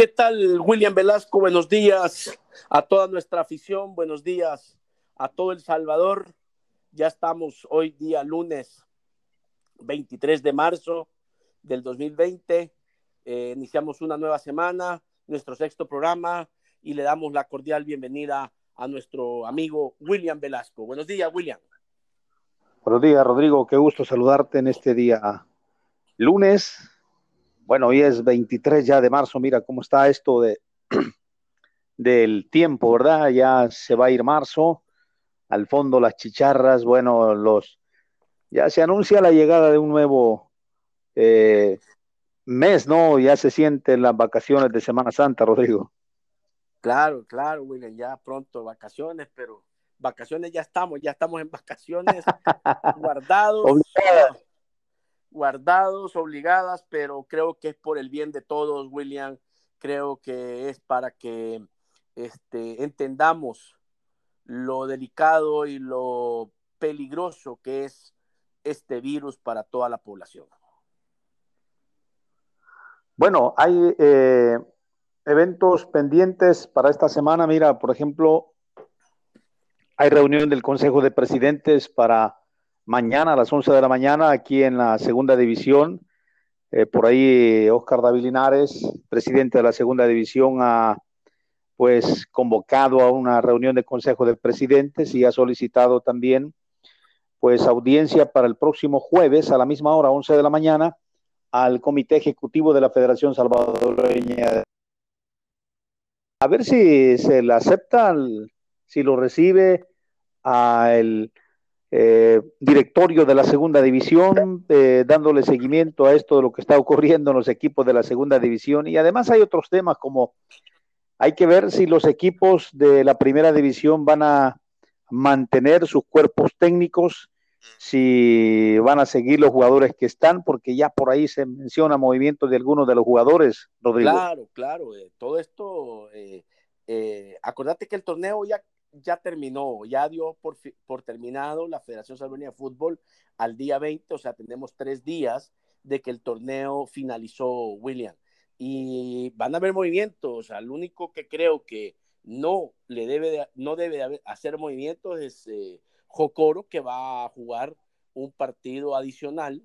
¿Qué tal, William Velasco? Buenos días a toda nuestra afición, buenos días a todo El Salvador. Ya estamos hoy día lunes 23 de marzo del 2020. Eh, iniciamos una nueva semana, nuestro sexto programa, y le damos la cordial bienvenida a nuestro amigo William Velasco. Buenos días, William. Buenos días, Rodrigo. Qué gusto saludarte en este día lunes. Bueno, hoy es 23 ya de marzo. Mira cómo está esto de, del tiempo, ¿verdad? Ya se va a ir marzo. Al fondo las chicharras, bueno, los ya se anuncia la llegada de un nuevo eh, mes, ¿no? Ya se sienten las vacaciones de Semana Santa, Rodrigo. Claro, claro, William, ya pronto vacaciones, pero vacaciones ya estamos, ya estamos en vacaciones guardados. Guardados, obligadas, pero creo que es por el bien de todos, William. Creo que es para que este, entendamos lo delicado y lo peligroso que es este virus para toda la población. Bueno, hay eh, eventos pendientes para esta semana. Mira, por ejemplo, hay reunión del Consejo de Presidentes para mañana a las 11 de la mañana aquí en la segunda división. Eh, por ahí Oscar David Linares, presidente de la segunda división, ha pues convocado a una reunión del Consejo de Presidentes y ha solicitado también pues audiencia para el próximo jueves a la misma hora, 11 de la mañana, al Comité Ejecutivo de la Federación Salvadoreña a ver si se le acepta, si lo recibe al eh, directorio de la segunda división, eh, dándole seguimiento a esto de lo que está ocurriendo en los equipos de la segunda división. Y además hay otros temas como hay que ver si los equipos de la primera división van a mantener sus cuerpos técnicos si van a seguir los jugadores que están, porque ya por ahí se menciona movimiento de algunos de los jugadores, Rodrigo. Claro, claro, eh, todo esto, eh, acordate que el torneo ya, ya terminó, ya dio por, por terminado la Federación Salvadoreña de Fútbol al día 20, o sea, tenemos tres días de que el torneo finalizó, William, y van a haber movimientos, o sea, el único que creo que no le debe no debe hacer movimientos es Jocoro, que va a jugar un partido adicional,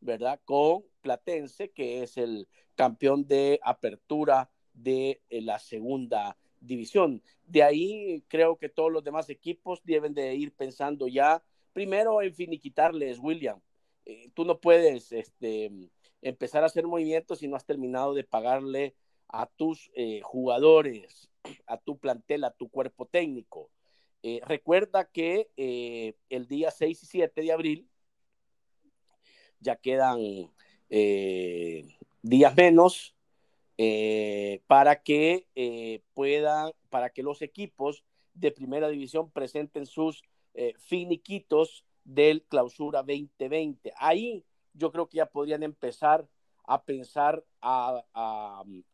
¿verdad? Con Platense, que es el campeón de apertura de eh, la segunda división. De ahí creo que todos los demás equipos deben de ir pensando ya, primero en finiquitarles, William. Eh, tú no puedes este, empezar a hacer movimientos si no has terminado de pagarle a tus eh, jugadores, a tu plantel, a tu cuerpo técnico. Eh, recuerda que el día 6 y 7 de abril ya quedan días menos para que puedan, para que los equipos de primera división presenten sus finiquitos del clausura 2020. Ahí yo creo que ya podrían empezar a pensar a,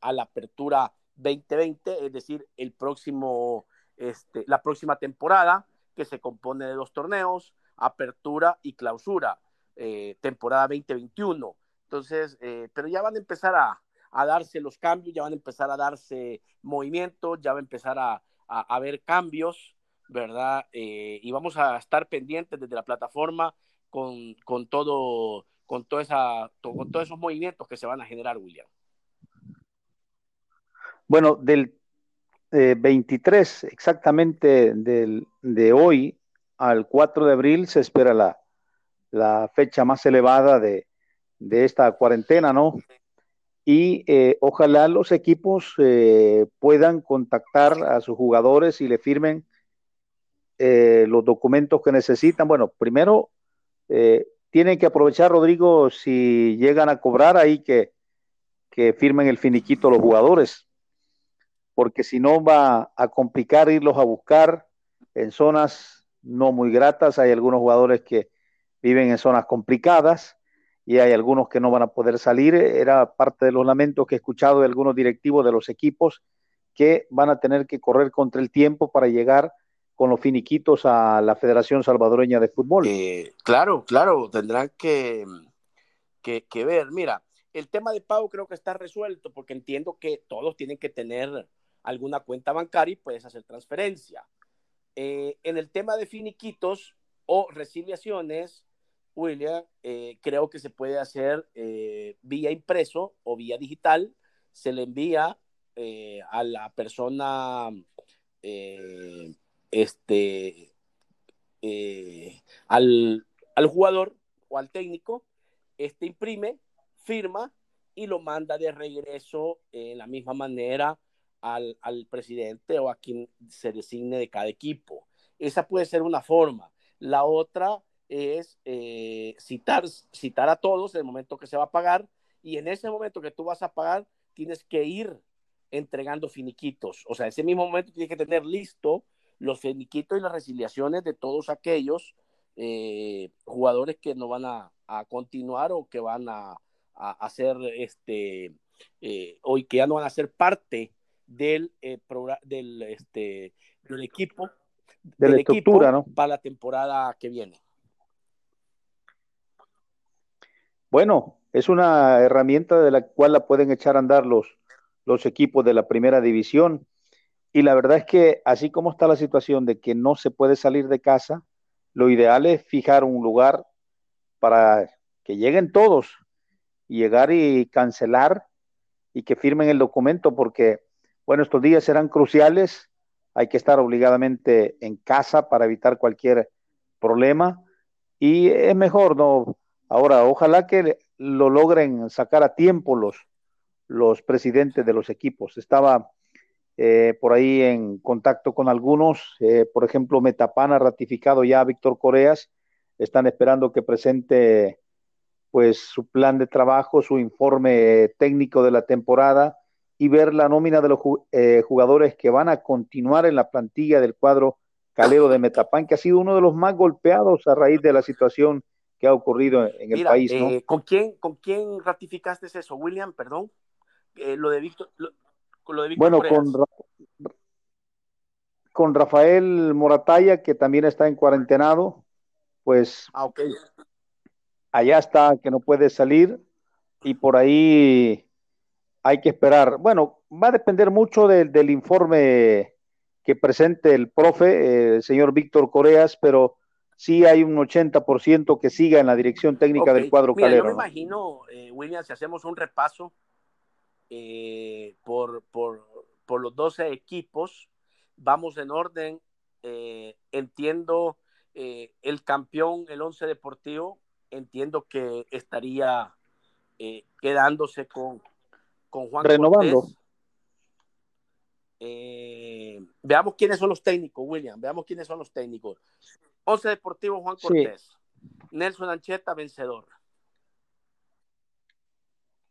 la apertura 2020, es decir, el próximo este, la próxima temporada, que se compone de dos torneos, apertura y clausura, eh, temporada 2021. Entonces, eh, pero ya van a empezar a, darse los cambios, ya van a empezar a darse movimientos, ya va a empezar a, a, haber cambios, ¿verdad? Eh, y vamos a estar pendientes desde la plataforma con, con todo, con, toda esa, con todos esos movimientos que se van a generar, William. Bueno, del 23 exactamente del, de hoy al 4 de abril se espera la, la fecha más elevada de, de, esta cuarentena, ¿no? Y eh, ojalá los equipos eh, puedan contactar a sus jugadores y le firmen eh, los documentos que necesitan. Bueno, primero tienen que aprovechar, Rodrigo, si llegan a cobrar ahí que, que firmen el finiquito los jugadores porque si no va a complicar irlos a buscar en zonas no muy gratas. Hay algunos jugadores que viven en zonas complicadas y hay algunos que no van a poder salir. Era parte de los lamentos que he escuchado de algunos directivos de los equipos que van a tener que correr contra el tiempo para llegar con los finiquitos a la Federación Salvadoreña de Fútbol. Eh, claro, claro, tendrán que, que, ver. Mira, el tema de pago creo que está resuelto porque entiendo que todos tienen que tener alguna cuenta bancaria y puedes hacer transferencia. Eh, en el tema de finiquitos o resiliaciones, William, eh, creo que se puede hacer eh, vía impreso o vía digital. Se le envía a la persona, este, al, al jugador o al técnico, este imprime, firma y lo manda de regreso en la misma manera al, al, presidente o a quien se designe de cada equipo. Esa puede ser una forma. La otra es eh, citar, citar a todos en el momento que se va a pagar y en ese momento que tú vas a pagar tienes que ir entregando finiquitos. O sea, ese mismo momento tienes que tener listo los finiquitos y las resiliaciones de todos aquellos eh, jugadores que no van a, a, continuar o que van a, hacer este eh, o que ya no van a ser parte del, eh, del, este, del equipo, de la estructura, ¿no? Para la temporada que viene. Bueno, es una herramienta de la cual la pueden echar a andar los, los equipos de la primera división. Y la verdad es que así como está la situación de que no se puede salir de casa, lo ideal es fijar un lugar para que lleguen todos y llegar y cancelar y que firmen el documento porque bueno, estos días serán cruciales. Hay que estar obligadamente en casa para evitar cualquier problema. Y es mejor, ¿no? Ahora, ojalá que lo logren sacar a tiempo los, los presidentes de los equipos. Estaba eh, por ahí en contacto con algunos, eh, por ejemplo, Metapan ha ratificado ya a Víctor Coreas, están esperando que presente pues su plan de trabajo, su informe técnico de la temporada y ver la nómina de los eh, jugadores que van a continuar en la plantilla del cuadro calero de Metapan, que ha sido uno de los más golpeados a raíz de la situación que ha ocurrido en el país. ¿no? Eh, ¿con, quién, ¿Con quién ratificaste eso, William? Perdón. Eh, lo de Víctor. Lo, de Víctor bueno, con, con Rafael Morataya, que también está en cuarentenado, pues ah, okay. allá está, que no puede salir, y por ahí hay que esperar. Bueno, va a depender mucho del informe que presente el profe, el señor Víctor Coreas, pero sí hay un 80% que siga en la dirección técnica del cuadro Mira, calero. Yo me imagino, eh, William, si hacemos un repaso eh, por, por, por, los 12 equipos, vamos en orden. Eh, entiendo el campeón, el 11 deportivo, entiendo que estaría quedándose con, con Juan Renovando. Eh, veamos quiénes son los técnicos, William. Veamos quiénes son los técnicos. Once Deportivo Juan Cortés. Nelson Ancheta, vencedor.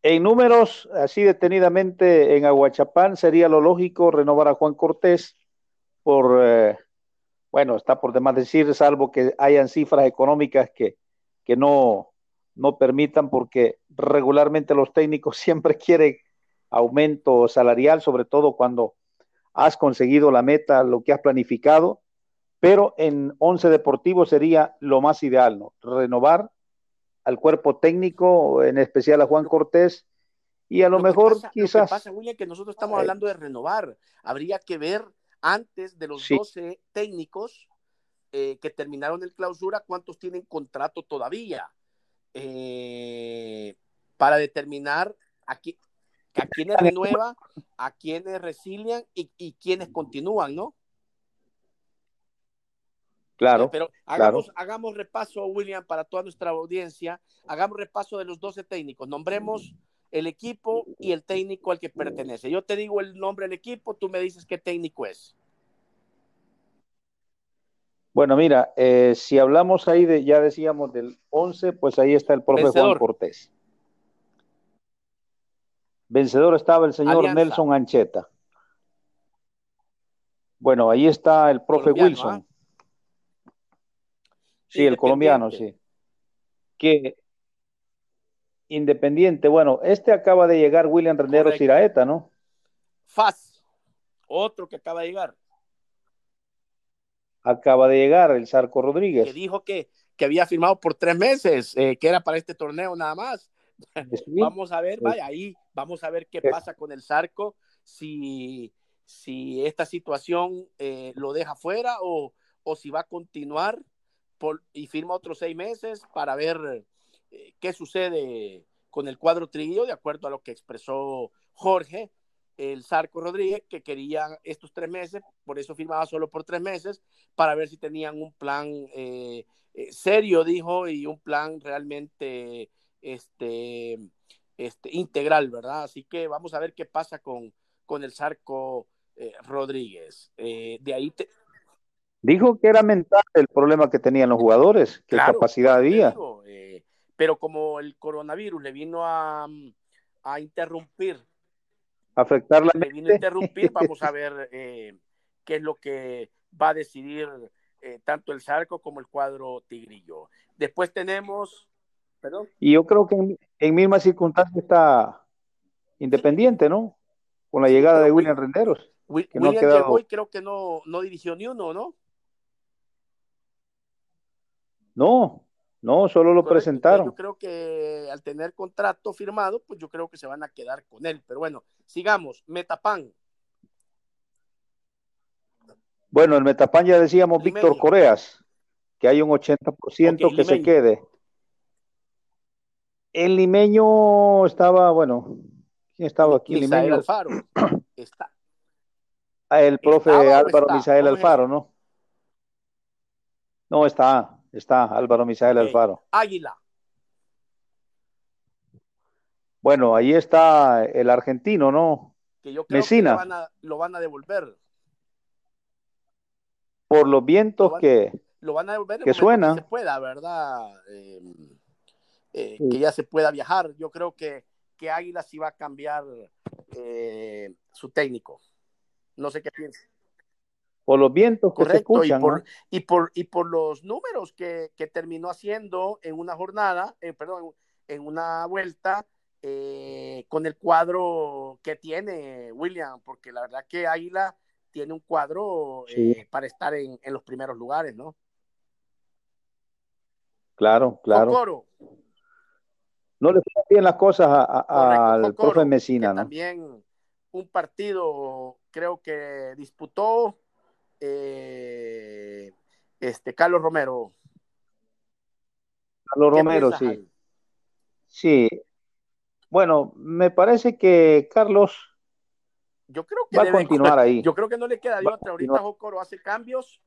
En números, así detenidamente en Aguachapán, sería lo lógico renovar a Juan Cortés por, eh, bueno, está por demás decir, salvo que hayan cifras económicas que, que no, no permitan, porque regularmente los técnicos siempre quieren aumento salarial, sobre todo cuando has conseguido la meta, lo que has planificado, pero en 11 deportivos sería lo más ideal, ¿no? Renovar al cuerpo técnico, en especial a Juan Cortés, y a lo, mejor quizás... Lo que pasa, William, que nosotros estamos hablando de renovar, habría que ver antes de los 12 técnicos eh, que terminaron el clausura, cuántos tienen contrato todavía, eh, para determinar a quienes renueva, a quienes resilian y, y quienes continúan, ¿no? Claro. Pero hagamos, hagamos repaso, William, para toda nuestra audiencia. Hagamos repaso de los 12 técnicos. Nombremos el equipo y el técnico al que pertenece. Yo te digo el nombre del equipo, tú me dices qué técnico es. Bueno, mira, eh, si hablamos ahí de, ya decíamos del 11, pues ahí está el profe Juan Cortés. Vencedor estaba el señor Nelson Ancheta. Bueno, ahí está el profe Wilson. ¿ah? Sí, el colombiano, sí. Que independiente, bueno, este acaba de llegar William Rendero Ciraeta, ¿no? Faz, otro que acaba de llegar. Acaba de llegar el Sarco Rodríguez. Que dijo que, que había firmado por tres meses, eh, que era para este torneo nada más vamos a ver, vaya ahí, vamos a ver qué pasa con el Zarco, si, si esta situación eh, lo deja fuera o, o, si va a continuar y firma otros seis meses para ver eh, qué sucede con el cuadro trillo, de acuerdo a lo que expresó Jorge, el Zarco Rodríguez, que quería estos tres meses, por eso firmaba solo por tres meses, para ver si tenían un plan eh, serio, dijo, y un plan realmente este, este, integral, ¿verdad? Así que vamos a ver qué pasa con, con el Zarco eh, Rodríguez. Eh, de ahí Dijo que era mental el problema que tenían los jugadores, qué capacidad había. Eh, pero como el coronavirus le vino a, a interrumpir, afectar la le vino a interrumpir, vamos a ver qué es lo que va a decidir tanto el Zarco como el cuadro Tigrillo. Después tenemos y yo creo que en, en mismas circunstancias está Independiente, ¿no? Con la llegada de William Renderos. que William no llegó y creo que no, no dirigió ni uno, ¿no? No, no, solo lo presentaron. Yo creo que al tener contrato firmado, pues yo creo que se van a quedar con él. Pero bueno, sigamos. Metapan. Bueno, el Metapan ya decíamos Víctor Coreas, que hay un 80% que se quede. El limeño estaba, bueno, ¿quién estaba aquí? Misael Alfaro. Está. Ah, el profe Álvaro Misael Alfaro, ¿no? No, está, está Álvaro Misael Alfaro. Águila. Bueno, ahí está el argentino, ¿no? Que yo creo que lo van, a, lo van a devolver. Por los vientos que, lo van a devolver que suena. se pueda, ¿verdad? Eh, eh, que ya se pueda viajar. Yo creo que, que Águila sí va a cambiar eh, su técnico. No sé qué piensa. Por los vientos que se escuchan, y, por, y, por, y por los números que, que terminó haciendo en una jornada, eh, perdón, en una vuelta, con el cuadro que tiene William, porque la verdad que Águila tiene un cuadro para estar en, en, los primeros lugares, ¿no? Claro, claro. No le fue bien las cosas al profe Mesina, También un partido creo que disputó eh, este Carlos Romero. Carlos Romero, sí. Sí. Bueno, me parece que Carlos yo creo que va a continuar ahí. Yo creo que no le queda de otra. Ahorita Jocoro hace cambios.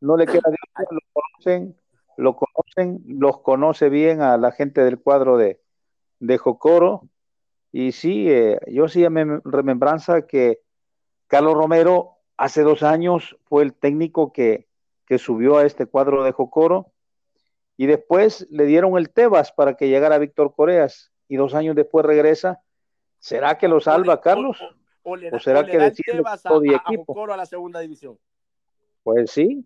No le queda de otra, lo conocen, lo conocen, los conoce bien a la gente del cuadro de, de Jocoro. Y sí, eh, yo sí me remembranza que Carlos Romero hace dos años fue el técnico que, que subió a este cuadro de Jocoro y después le dieron el Tebas para que llegara Víctor Coreas y dos años después regresa. ¿Será que lo salva Carlos? O, será que decide todo a, equipo? a la segunda división? Pues sí,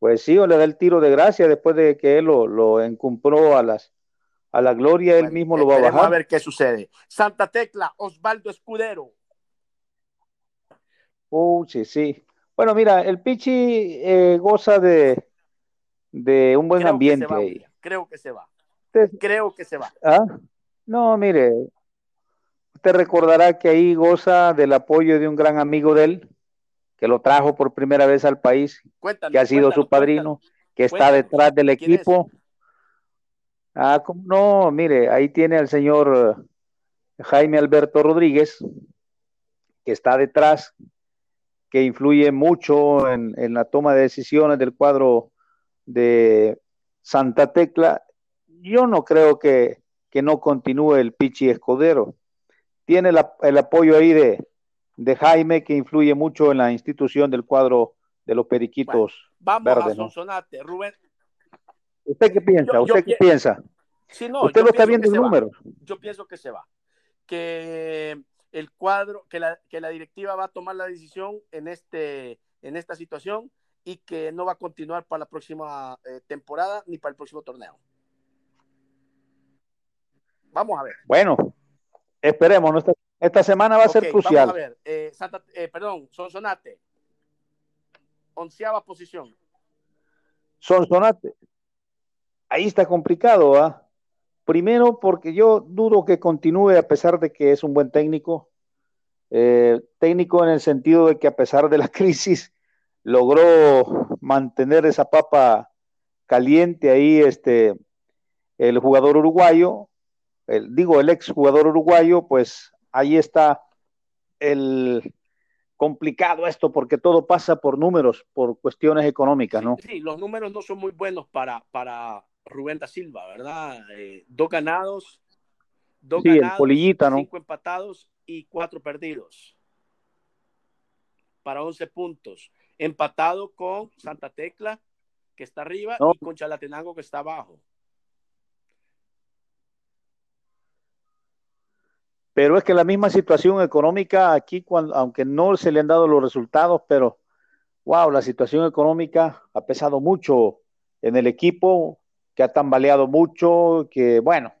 pues sí, o le da el tiro de gracia después de que él lo, lo encumpró a las, a la gloria él mismo lo va a bajar. a ver qué sucede. Santa Tecla, Osvaldo Escudero. Uh, sí, sí. Bueno, mira, el Pichi eh, goza de, de un buen ambiente. creo que se va. creo que se va. ¿Ah? No, mire, usted recordará que ahí goza del apoyo de un gran amigo de él, que lo trajo por primera vez al país, que ha sido su padrino, que está detrás del equipo. Ah, ¿cómo no? Mire, ahí tiene al señor Jaime Alberto Rodríguez, que está detrás, que influye mucho en, la toma de decisiones del cuadro de Santa Tecla. Yo no creo que, no continúe el Pichi Escudero. Tiene el apoyo ahí de, Jaime, que influye mucho en la institución del cuadro de los periquitos. vamos a Sonsonate, Rubén, ¿Usted qué piensa? ¿Usted qué piensa? Usted lo está viendo el número. Yo pienso que se va. Que el cuadro, que la, que la directiva va a tomar la decisión en, este, en esta situación y que no va a continuar para la próxima eh, temporada ni para el próximo torneo. Vamos a ver. Bueno, esperemos. Esta, semana va a ser crucial. Vamos a ver. Eh, Santa, eh, perdón, Sonsonate. Onceava posición. Sonsonate ahí está complicado, ¿ah? Primero, porque yo dudo que continúe a pesar de que es un buen técnico. Eh, técnico en el sentido de que a pesar de la crisis logró mantener esa papa caliente ahí, este, el jugador uruguayo, el, digo, el ex jugador uruguayo, pues ahí está el complicado esto, porque todo pasa por números, por cuestiones económicas, ¿no? Sí, los números no son muy buenos para, para Rubén da Silva, ¿verdad? Eh, dos ganados, dos ganados, polillita, ¿no? cinco empatados y cuatro perdidos. Para 11 puntos. Empatado con Santa Tecla, que está arriba, y con Chalatenango, que está abajo. Pero es que la misma situación económica aquí, cuando, aunque no se le han dado los resultados, pero wow, la situación económica ha pesado mucho en el equipo, que ha tambaleado mucho, que bueno,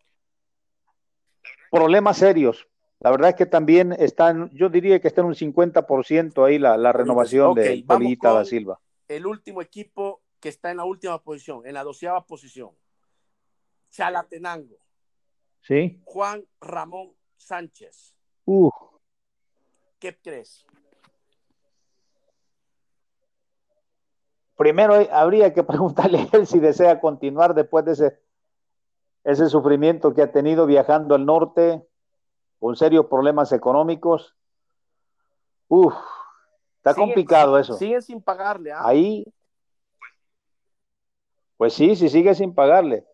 problemas serios. La verdad es que también están, yo diría que está en un 50% ahí la, la renovación de Polita da Silva. El último equipo que está en la última posición, en la doceava posición. Chalatenango. Sí. Juan Ramón Sánchez. Uh. ¿Qué crees? Primero habría que preguntarle a él si desea continuar después de ese, ese sufrimiento que ha tenido viajando al norte con serios problemas económicos. Uf, está complicado eso. Siguen sin pagarle. ¿ah? Ahí, pues sí, sí sigue sin pagarle.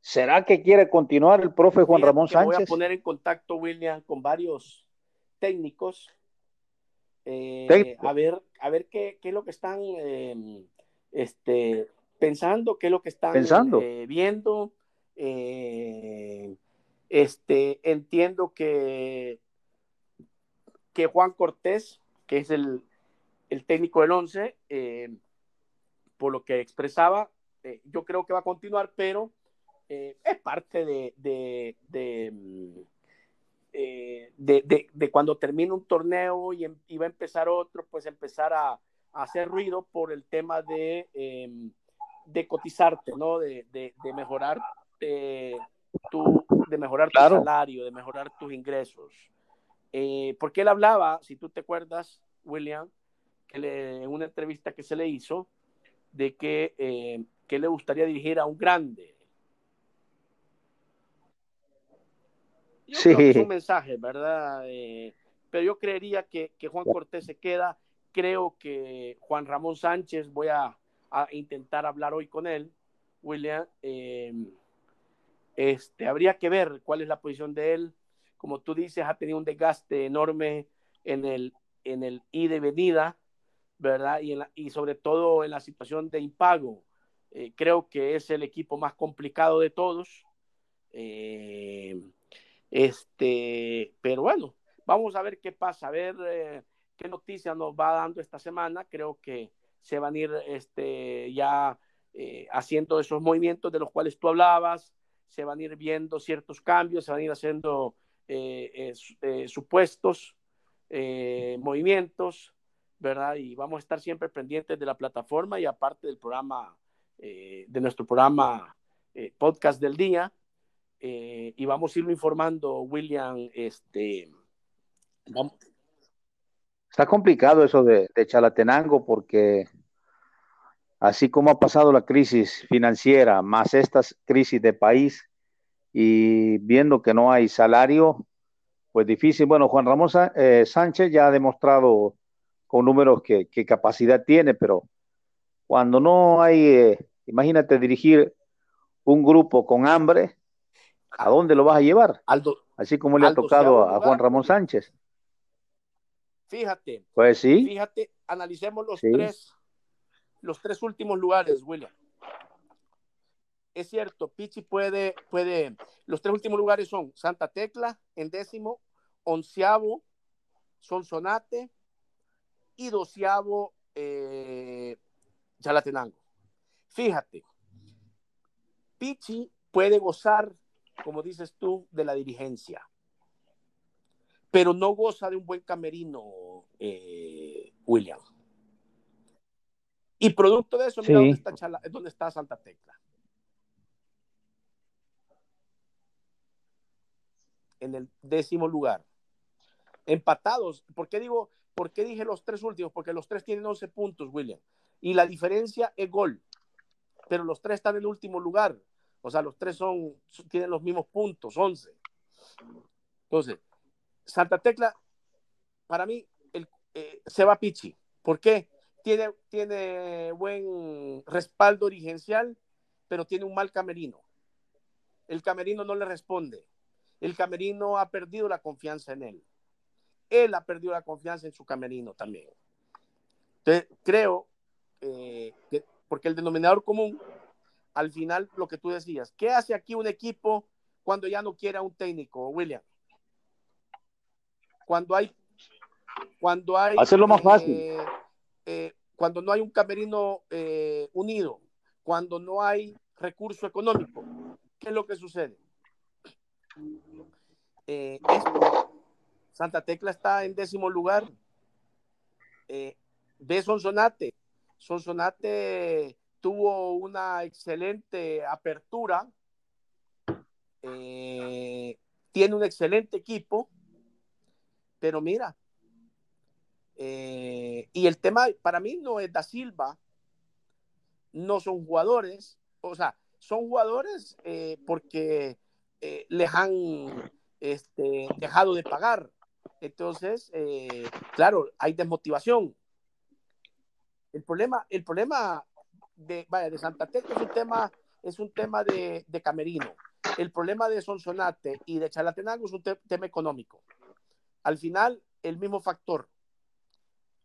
¿Será que quiere continuar el profe Juan Ramón Sánchez? Voy a poner en contacto, William, con varios técnicos. Eh, a ver, a ver qué, qué, es lo que están eh, este, pensando, qué es lo que están pensando. Eh, viendo. este, entiendo que, que Juan Cortés, que es el, el técnico del 11, por lo que expresaba, yo creo que va a continuar, pero eh, es parte de, de, de, mm, eh, de, cuando termina un torneo y, em, va a empezar otro, pues empezar a, hacer ruido por el tema de, em, de cotizarte, ¿no? De, mejorar, eh, tu, de mejorar tu salario, de mejorar tus ingresos. porque él hablaba, si tú te acuerdas, William, que en una entrevista que se le hizo, de que, que le gustaría dirigir a un grande, sí. es un mensaje, ¿verdad? Eh, pero yo creería que, Juan Cortés se queda. Creo que Juan Ramón Sánchez, voy a, intentar hablar hoy con él, William. Eh, este, habría que ver cuál es la posición de él. Como tú dices, ha tenido un desgaste enorme en el, en el y venida, ¿verdad? Y, y sobre todo en la situación de impago. Eh, creo que es el equipo más complicado de todos. Eh, este, pero bueno, vamos a ver qué pasa, a ver eh, qué noticias nos va dando esta semana. Creo que se van a ir este, ya eh, haciendo esos movimientos de los cuales tú hablabas, se van a ir viendo ciertos cambios, se van a ir haciendo eh, supuestos movimientos, ¿verdad? Y vamos a estar siempre pendientes de la plataforma y aparte del programa, de nuestro programa podcast del día eh, y vamos a irlo informando, William. Este, Está complicado eso de, Chalatenango porque así como ha pasado la crisis financiera, más estas crisis de país y viendo que no hay salario, pues difícil. Bueno, Juan Ramón eh, Sánchez ya ha demostrado con números que, capacidad tiene, pero cuando no hay, eh, imagínate dirigir un grupo con hambre, ¿a dónde lo vas a llevar? Así como le ha tocado a Juan Ramón Sánchez. Fíjate. Pues sí. Fíjate, analicemos los tres, los tres últimos lugares, William. Es cierto, Pichi puede, puede, los tres últimos lugares son Santa Tecla en décimo, onceavo, Sonsonate y doceavo, eh, Chalatenango. Fíjate, Pichi puede gozar como dices tú, de la dirigencia. Pero no goza de un buen camerino, eh, William. Y producto de eso, mira dónde, está está Santa Tecla. en el décimo lugar. Empatados. ¿Por qué digo, por qué dije los tres últimos? Porque los tres tienen 11 puntos, William. Y la diferencia es gol. Pero los tres están en el último lugar. O sea, los tres son, tienen los mismos puntos, 11. Entonces, Santa Tecla, para mí, el, eh, se va Pichi. ¿Por qué? Tiene, tiene buen respaldo dirigencial, pero tiene un mal camerino. El camerino no le responde. El camerino ha perdido la confianza en él. Él ha perdido la confianza en su camerino también. Entonces, creo eh, que, porque el denominador común, al final, lo que tú decías, ¿qué hace aquí un equipo cuando ya no quiere a un técnico, William? Cuando hay, cuando hay, hacerlo más fácil. Eh, eh, cuando no hay un camerino unido, cuando no hay recurso económico, ¿qué es lo que sucede? Eh, Santa Tecla está en décimo lugar. Eh, ve Sonsonate. Sonsonate tuvo una excelente apertura. Eh, tiene un excelente equipo. Pero mira, eh, y el tema para mí no es Da Silva, no son jugadores, o sea, son jugadores porque les han este, dejado de pagar. Entonces, eh, claro, hay desmotivación. El problema, el problema de, vaya, de Santa Tecla es un tema, es un tema de, de camerino. El problema de Sonsonate y de Chalatenango es un tema económico. Al final, el mismo factor.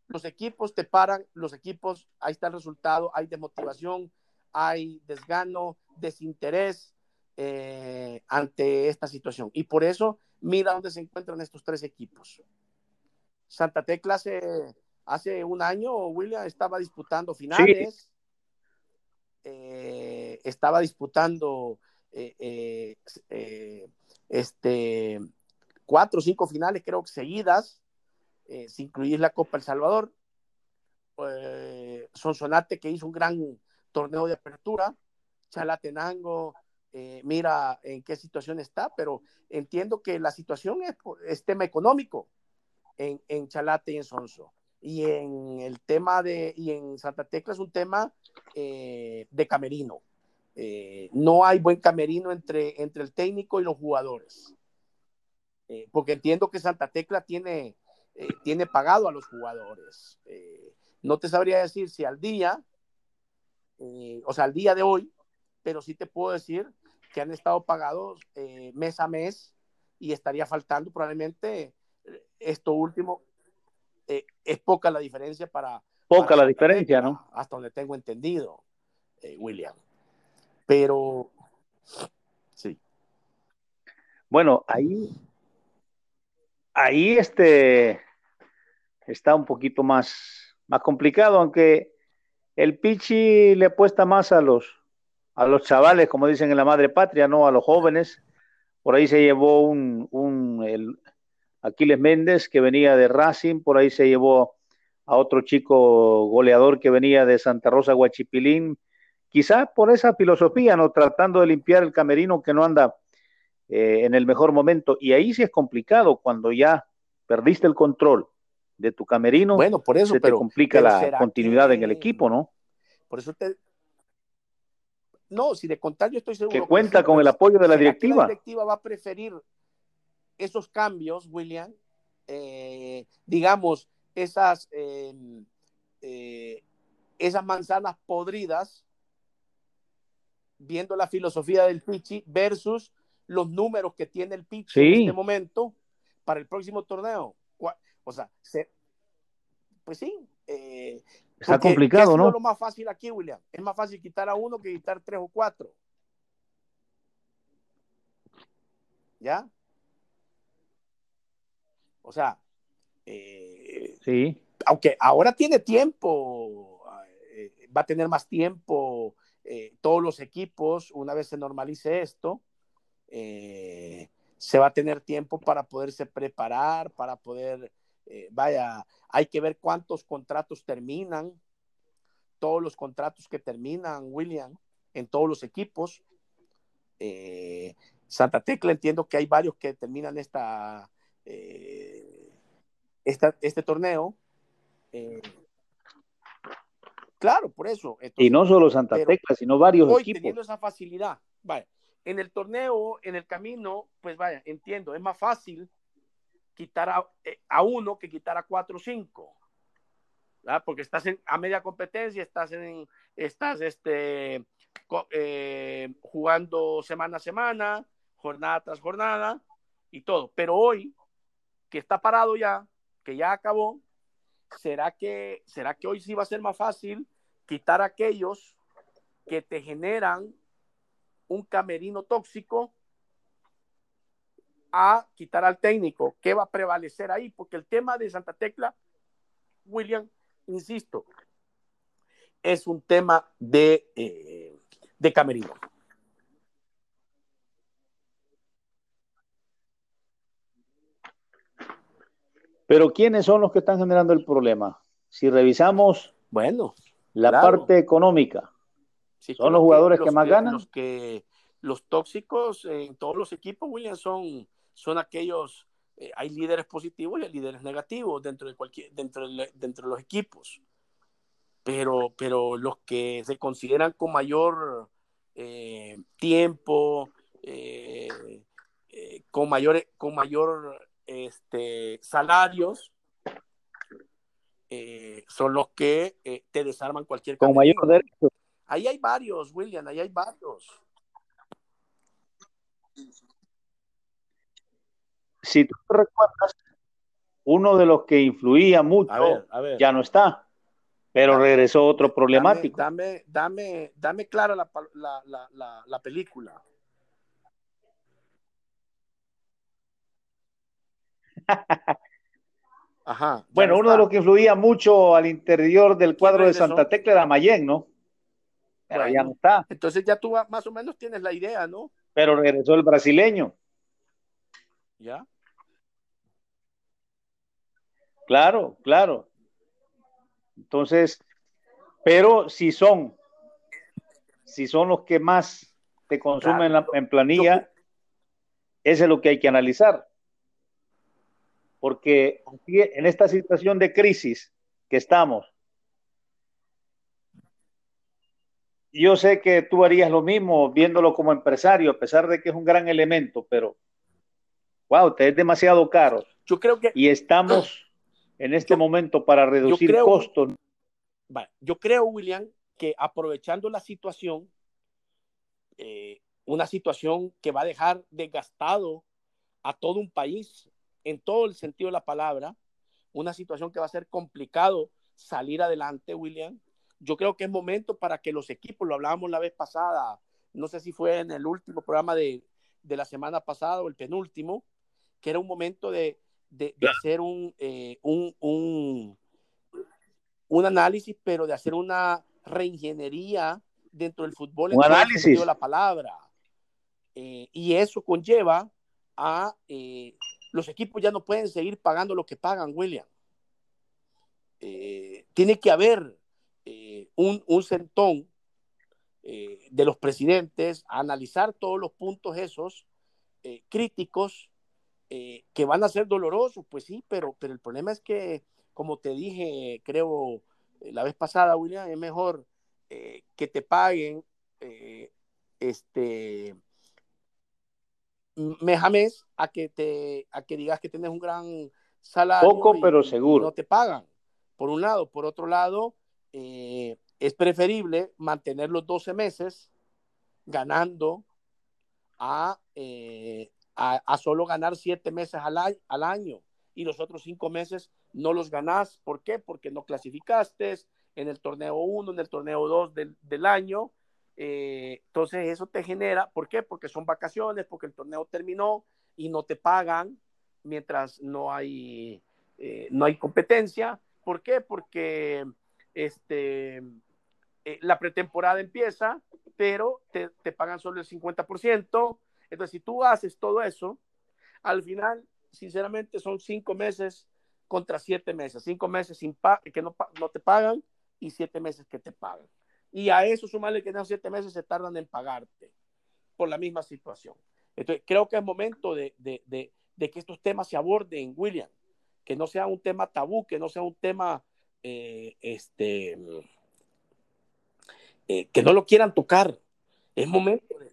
Los equipos te paran, los equipos, ahí está el resultado, hay desmotivación, hay desgano, desinterés, eh, ante esta situación. Y por eso, mira dónde se encuentran estos tres equipos. Santa Tecla hace, hace un año, William estaba disputando finales, eh, estaba disputando eh, este, cuatro o cinco finales, creo que seguidas, sin incluir la Copa El Salvador. Sonsonate, que hizo un gran torneo de apertura, Chalatenango, eh, mira en qué situación está, pero entiendo que la situación es, tema económico en, en, Chalate y en Sonso. Y en el tema de, y en Santa Tecla es un tema eh, de camerino. Eh, no hay buen camerino entre, entre el técnico y los jugadores. Porque entiendo que Santa Tecla tiene, tiene pagado a los jugadores. no te sabría decir si al día, o sea, al día de hoy, pero sí te puedo decir que han estado pagados eh, mes a mes y estaría faltando probablemente eh, esto último. Eh, es poca la diferencia para... Poca la diferencia, ¿no? Hasta donde tengo entendido, William. Pero, sí. Bueno, ahí, ahí este, está un poquito más, más complicado, aunque el Pichi le apuesta más a los, a los chavales, como dicen en la madre patria, no a los jóvenes. Por ahí se llevó un, un Aquiles Méndez que venía de Racing, por ahí se llevó a otro chico goleador que venía de Santa Rosa Guachipilín, quizás por esa filosofía, ¿no? Tratando de limpiar el camerino que no anda eh, en el mejor momento. Y ahí sí es complicado cuando ya perdiste el control de tu camerino. Bueno, por eso, se te complica la continuidad en el equipo, ¿no? Por eso te, no, si de contar yo estoy seguro. Que cuenta con el apoyo de la directiva. La directiva va a preferir esos cambios, William, eh, digamos, esas, em, eh, esas manzanas podridas, viendo la filosofía del Pichi versus los números que tiene el Pichi en este momento para el próximo torneo. O sea, pues sí, eh, Está complicado, ¿no? Es lo más fácil aquí, William. Es más fácil quitar a uno que quitar tres o cuatro. ¿Ya? O sea, eh, sí. aunque ahora tiene tiempo, eh, va a tener más tiempo eh, todos los equipos, una vez se normalice esto, se va a tener tiempo para poderse preparar, para poder eh, vaya, hay que ver cuántos contratos terminan, todos los contratos que terminan, William, en todos los equipos. Eh, Santa Tecla entiendo que hay varios que terminan esta, eh, este torneo. Eh, claro, por eso. y no solo Santa Tecla, sino varios hoy equipos. teniendo esa facilidad, vaya, en el torneo, en el camino, pues vaya, entiendo, es más fácil quitar a, eh, uno que quitar a cuatro o cinco. Porque estás a media competencia, estás en, estás este, jugando semana a semana, jornada tras jornada y todo. Pero hoy, que está parado ya, que ya acabó, ¿será que, será que hoy sí va a ser más fácil quitar a aquellos que te generan un camerino tóxico a quitar al técnico? ¿Qué va a prevalecer ahí? Porque el tema de Santa Tecla, William, insisto, es un tema de, eh, de camerino. Pero ¿quiénes son los que están generando el problema? Si revisamos bueno, la parte económica, son los jugadores que, más ganan. Los, que, los tóxicos en todos los equipos, William, son, son aquellos, eh, hay líderes positivos y hay líderes negativos dentro de, cualquier, dentro de, dentro de los equipos. Pero, pero los que se consideran con mayor eh, tiempo, eh, con, mayor, con mayor este, salarios eh, son los que eh, te desarman cualquier Con mayor derecho. Ahí hay varios, William, ahí hay varios. Si tú recuerdas, uno de los que influía mucho ya no está, pero regresó otro problemático. Dame, dame, dame, clara la, la, la, la película. Ajá, bueno, uno de los que influía mucho al interior del cuadro de Santa Tecla era Mayen, ¿no? Pero ya no está. Entonces ya tú más o menos tienes la idea, ¿no? Pero regresó el brasileño. ¿Ya? Claro, claro. Entonces, pero si son, si son los que más te consumen en planilla, ese es lo que hay que analizar porque en esta situación de crisis que estamos, yo sé que tú harías lo mismo viéndolo como empresario, a pesar de que es un gran elemento, pero wow, te es demasiado caro. Yo creo que y estamos en este momento para reducir costos. Yo creo, William, que aprovechando la situación, eh, una situación que va a dejar desgastado a todo un país en todo el sentido de la palabra, una situación que va a ser complicado salir adelante, William. Yo creo que es momento para que los equipos, lo hablábamos la vez pasada, no sé si fue en el último programa de, la semana pasada o el penúltimo, que era un momento de, hacer eh, un, un, un, análisis, pero de hacer una reingeniería dentro del fútbol en sentido de la palabra. Eh, y eso conlleva a eh, los equipos ya no pueden seguir pagando lo que pagan, William. Eh, tiene que haber un, un, centón eh, de los presidentes a analizar todos los puntos esos críticos que van a ser dolorosos, pues sí, pero, pero el problema es que, como te dije, creo, la vez pasada, William, es mejor que te paguen este mejames a que te a que digas que tienes un gran salario poco pero seguro. no te pagan por un lado. Por otro lado eh, es preferible mantener los 12 meses ganando eh, a, a, solo ganar 7 meses al, al año y los otros 5 meses no los ganás. ¿Por qué? Porque no clasificaste en el torneo 1, en el torneo 2 del, del año eh, entonces eso te genera, ¿por qué? Porque son vacaciones, porque el torneo terminó y no te pagan mientras no hay, eh, no hay competencia. ¿Por qué? Porque este, eh, la pretemporada empieza, pero te, te, pagan solo el 50%. Entonces, si tú haces todo eso, al final, sinceramente, son cinco meses contra siete meses. Cinco meses sin que no, no te pagan y siete meses que te pagan. Y a eso sumarle que en siete meses se tardan en pagarte por la misma situación. Entonces, creo que es momento de, de, de, de, que estos temas se aborden, William, que no sea un tema tabú, que no sea un tema eh, este, eh, que no lo quieran tocar. Es momento de...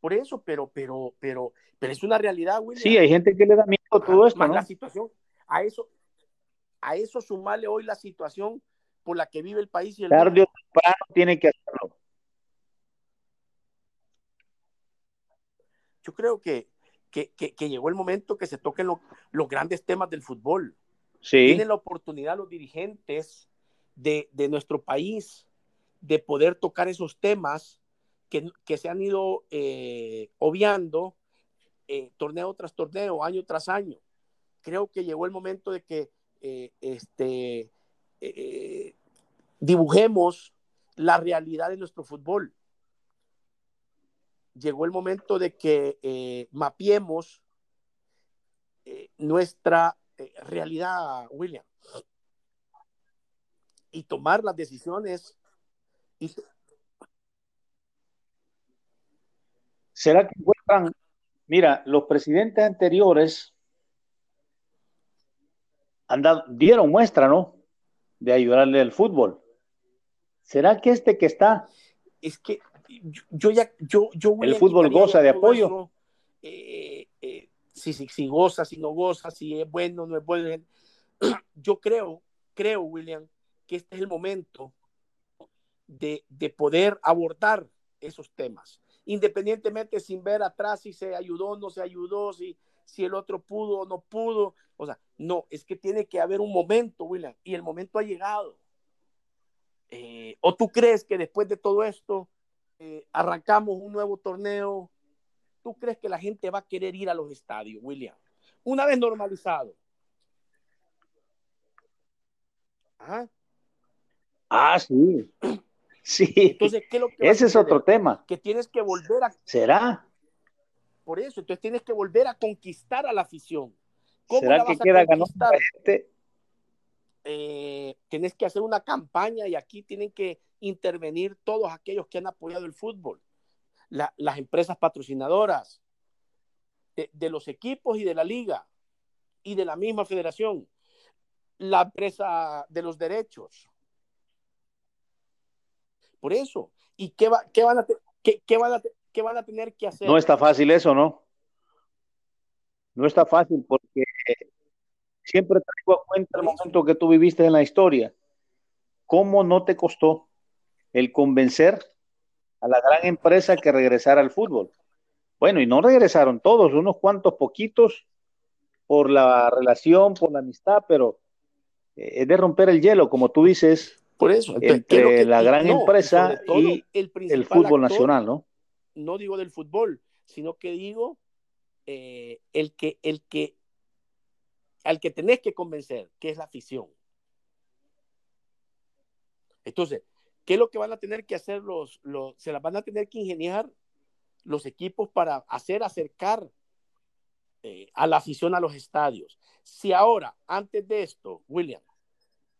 Por eso, pero, pero, pero, pero es una realidad, William. Sí, hay gente que le da miedo a todo esto, ¿no? La situación, a eso, a eso sumarle hoy la situación por la que vive el país y el Tarde tiene que hacerlo. Yo creo que, que, que, que llegó el momento que se toquen lo, los grandes temas del fútbol. Sí. Tienen la oportunidad los dirigentes de, nuestro país de poder tocar esos temas que, que se han ido eh, obviando eh, torneo tras torneo, año tras año. Creo que llegó el momento de que eh, este, dibujemos la realidad de nuestro fútbol. Llegó el momento de que mapeemos eh, nuestra realidad, William, y tomar las decisiones. Y... ¿Será que encuentran, mira, los presidentes anteriores han dado, dieron muestra, ¿no? De ayudarle al fútbol. ¿Será que este que está? Es que yo, yo ya, yo, yo el fútbol goza de apoyo. Eso, eh, eh, si, si, si, goza, si no goza, si es bueno, no es bueno. Yo creo, creo, William, que este es el momento de, de poder abordar esos temas, independientemente sin ver atrás si se ayudó, no se ayudó, si, si el otro pudo o no pudo. O sea, no, es que tiene que haber un momento, William, y el momento ha llegado. Eh, ¿O tú crees que después de todo esto eh, arrancamos un nuevo torneo? ¿Tú crees que la gente va a querer ir a los estadios, William? Una vez normalizado. Ajá. Ah, sí. Sí. Entonces, ¿qué es lo que Ese es otro tema. Que tienes que volver a. ¿Será? Por eso, entonces tienes que volver a conquistar a la afición. ¿Cómo ¿Será la vas que queda ganando este? Eh, tienes que hacer una campaña y aquí tienen que intervenir todos aquellos que han apoyado el fútbol, la, las empresas patrocinadoras de, de, los equipos y de la liga y de la misma federación, la empresa de los derechos. Por eso, ¿y qué, va, qué, van, a qué, qué, van, a qué van a tener que hacer? No está fácil eso, ¿no? No está fácil porque siempre traigo a cuenta el momento que tú viviste en la historia. ¿Cómo no te costó el convencer a la gran empresa que regresara al fútbol? Bueno, y no regresaron todos, unos cuantos poquitos por la relación, por la amistad, pero es de romper el hielo, como tú dices, por eso, entre que, la gran no, empresa y, el, el, fútbol actor, nacional, ¿no? No digo del fútbol, sino que digo eh, el que el que al que tenés que convencer, que es la afición. Entonces, ¿qué es lo que van a tener que hacer los, los se las van a tener que ingeniar los equipos para hacer acercar eh, a la afición a los estadios? Si ahora, antes de esto, William,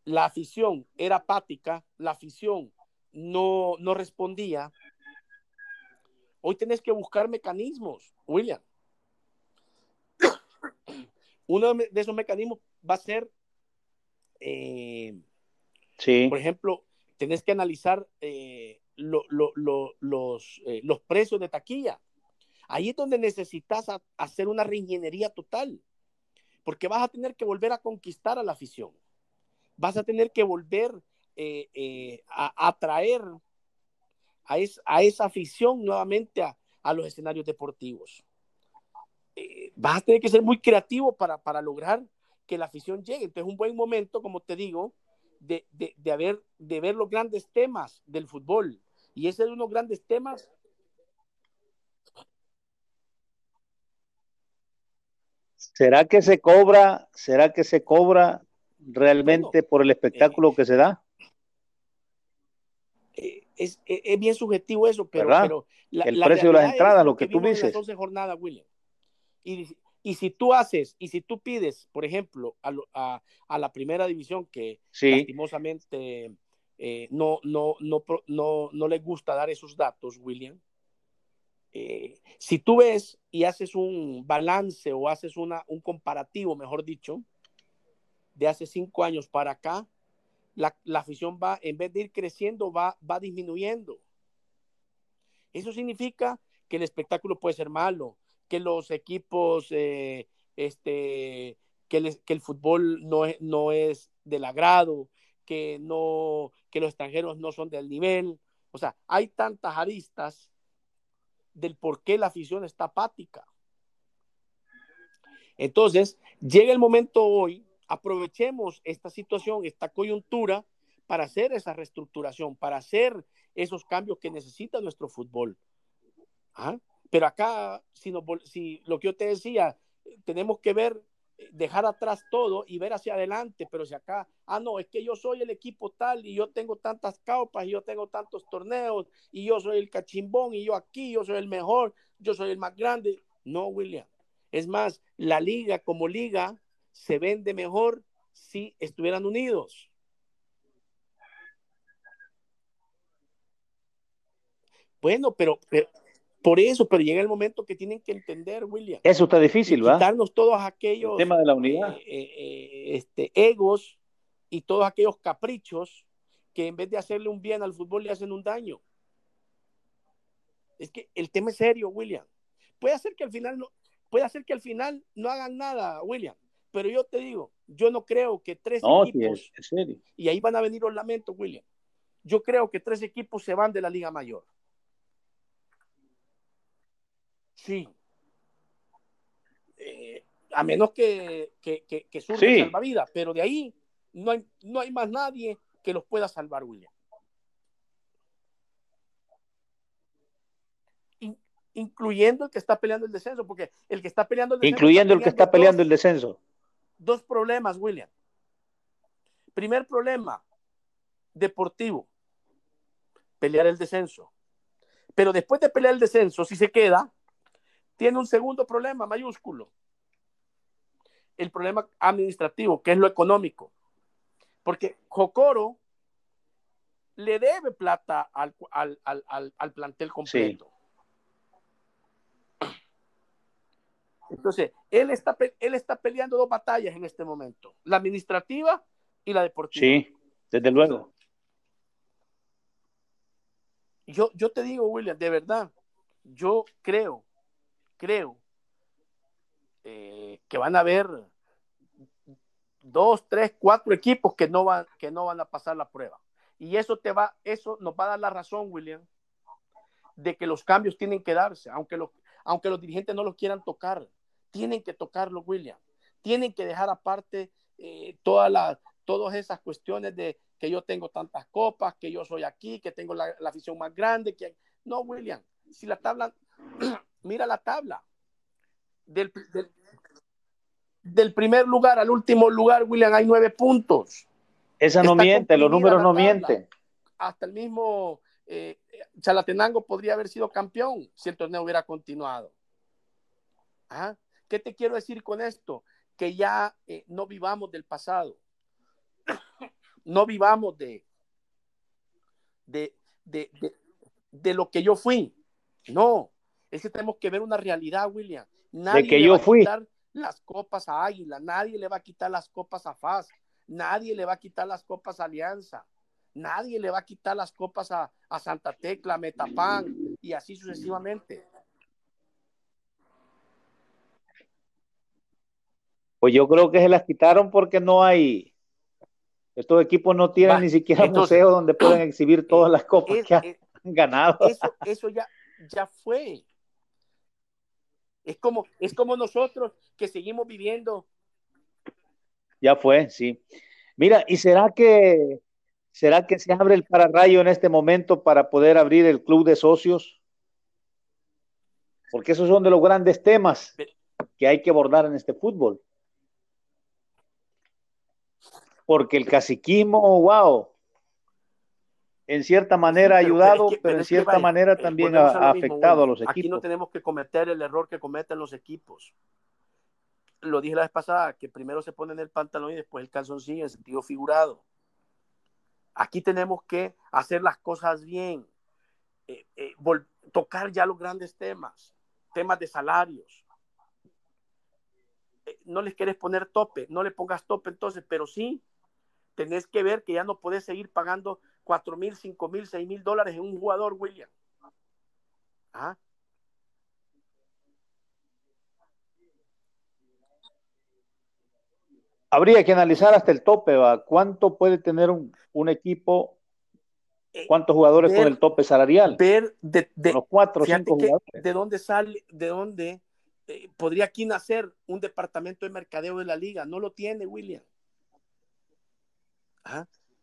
la afición era apática, la afición no, no respondía, hoy tenés que buscar mecanismos, William. Uno de esos mecanismos va a ser, eh, sí. por ejemplo, tenés que analizar eh, lo, lo, lo, los, eh, los precios de taquilla. Ahí es donde necesitas a, hacer una reingeniería total, porque vas a tener que volver a conquistar a la afición. Vas a tener que volver a atraer a, es, a, esa afición nuevamente a, a los escenarios deportivos eh, vas a tener que ser muy creativo para, para lograr que la afición llegue. Entonces, es un buen momento, como te digo, de, de, de, haber, de ver los grandes temas del fútbol. Y ese es uno de los grandes temas. ¿Será que se cobra, será que se cobra realmente por el espectáculo eh, que se da? Eh, es, es, es, bien subjetivo eso, pero, pero la, el la precio de las entradas, lo que, que tú dices. Las 11 jornadas, William. Y, y, si tú haces, y si tú pides, por ejemplo, a, a, a la primera división, que sí. lastimosamente eh, no, no, no, no, no les gusta dar esos datos, William, eh, si tú ves y haces un balance o haces una, un comparativo, mejor dicho, de hace cinco años para acá, la, afición va, en vez de ir creciendo, va, va disminuyendo. Eso significa que el espectáculo puede ser malo, que los equipos, eh, este, que, que, el fútbol no es, no es del agrado, que, no, que los extranjeros no son del nivel. O sea, hay tantas aristas del por qué la afición está apática. Entonces, llega el momento hoy, aprovechemos esta situación, esta coyuntura, para hacer esa reestructuración, para hacer esos cambios que necesita nuestro fútbol. ¿Ah? Pero acá, si, si lo que yo te decía, tenemos que ver dejar atrás todo y ver hacia adelante, pero si acá, ah, no, es que yo soy el equipo tal y yo tengo tantas caupas y yo tengo tantos torneos y yo soy el cachimbón y yo aquí, yo soy el mejor, yo soy el más grande. No, William. Es más, la liga como liga se vende mejor si estuvieran unidos. Bueno, pero, pero, por eso, pero llega el momento que tienen que entender, William. Eso está difícil, ¿va? Quitarnos todos aquellos. tema de la unidad. Eh, eh, eh, este, egos y todos aquellos caprichos que en vez de hacerle un bien al fútbol le hacen un daño. Es que el tema es serio, William. Puede hacer que al final no, puede hacer que al final no hagan nada, William. Pero yo te digo, yo no creo que tres equipos. Y ahí van a venir los lamentos, William. Yo creo que tres equipos se van de la Liga Mayor. Sí. Eh, a menos que, que, que, que surja salvavidas, pero de ahí no hay, no hay más nadie que los pueda salvar, William. incluyendo el que está peleando el descenso, porque el que está peleando el descenso. Incluyendo el que está peleando el descenso. Dos problemas, William. Primer problema, deportivo, pelear el descenso. Pero después de pelear el descenso, si se queda, tiene un segundo problema mayúsculo. El problema administrativo, que es lo económico. Porque Jocoro le debe plata al, plantel completo. Entonces, él está, él está peleando dos batallas en este momento, la administrativa y la deportiva. Sí, desde luego. Yo, yo te digo, William, de verdad, yo creo creo eh, que van a haber dos, tres, cuatro equipos que no van, que no van a pasar la prueba. Y eso te va, eso nos va a dar la razón, William, de que los cambios tienen que darse, aunque los, aunque los dirigentes no los quieran tocar, tienen que tocarlo, William. Tienen que dejar aparte eh, todas las, todas esas cuestiones de que yo tengo tantas copas, que yo soy aquí, que tengo la, la afición más grande, que no, William. Si la tabla mira la tabla. Del, del, primer lugar al último lugar, William, hay nueve puntos. Esa no miente, los números no mienten. Hasta el mismo eh, Chalatenango podría haber sido campeón si el torneo hubiera continuado. ¿Ah? ¿Qué te quiero decir con esto? Que ya eh, no vivamos del pasado. no vivamos de, de, de, de, lo que yo fui. No, es que tenemos que ver una realidad, William. Nadie de que le yo va a fui. quitar las copas a Águila, nadie le va a quitar las copas a FAS, nadie le va a quitar las copas a Alianza, nadie le va a quitar las copas a, Santa Tecla, Metapan y así sucesivamente. Pues yo creo que se las quitaron porque no hay, estos equipos no tienen ni siquiera un museo donde pueden exhibir todas las copas que han ganado. Eso, eso ya, ya fue. Es como, es como nosotros que seguimos viviendo. Ya fue, sí. Mira, ¿y será que será que se abre el pararrayo en este momento para poder abrir el club de socios? Porque esos son de los grandes temas que hay que abordar en este fútbol. Porque el caciquismo, wow, en cierta manera ha ayudado, pero, en cierta manera eh, también ha, afectado a los equipos. Aquí no tenemos que cometer el error que cometen los equipos. Lo dije la vez pasada, que primero se ponen el pantalón y después el calzoncillo en sentido figurado. Aquí tenemos que hacer las cosas bien. Eh, eh, tocar ya los grandes temas, temas de salarios. Eh, no les quieres poner tope, no le pongas tope entonces, pero sí tenés que ver que ya no puedes seguir pagando cuatro mil, cinco mil, seis mil dólares en un jugador, William. ¿Ah? Habría que analizar hasta el tope, ¿va? ¿Cuánto puede tener un, equipo? Eh, ¿Cuántos jugadores con el tope salarial? Ver de, los cuatro cinco jugadores. De dónde sale, de dónde eh, podría aquí nacer un departamento de mercadeo de la liga. No lo tiene, William.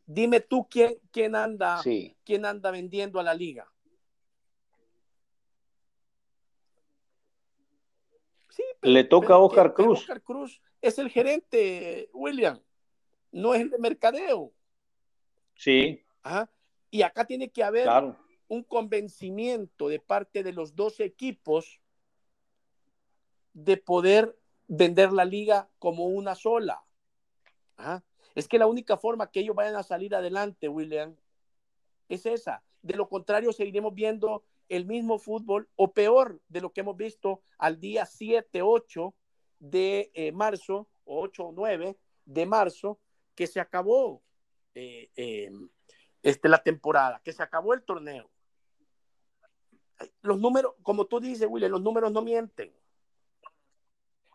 Dime tú quién, quién, anda, quién anda vendiendo a la liga. Sí, Le toca a Oscar Cruz. Oscar Cruz es el gerente, William, no es el de mercadeo. Sí. Y acá tiene que haber un convencimiento de parte de los dos equipos de poder vender la liga como una sola. Es que la única forma que ellos vayan a salir adelante, William, es esa. De lo contrario, seguiremos viendo el mismo fútbol o peor de lo que hemos visto al día 7, 8 de eh, marzo, 8 o 9 de marzo, que se acabó eh, em, este, la temporada, que se acabó el torneo. Los números, como tú dices, William, los números no mienten.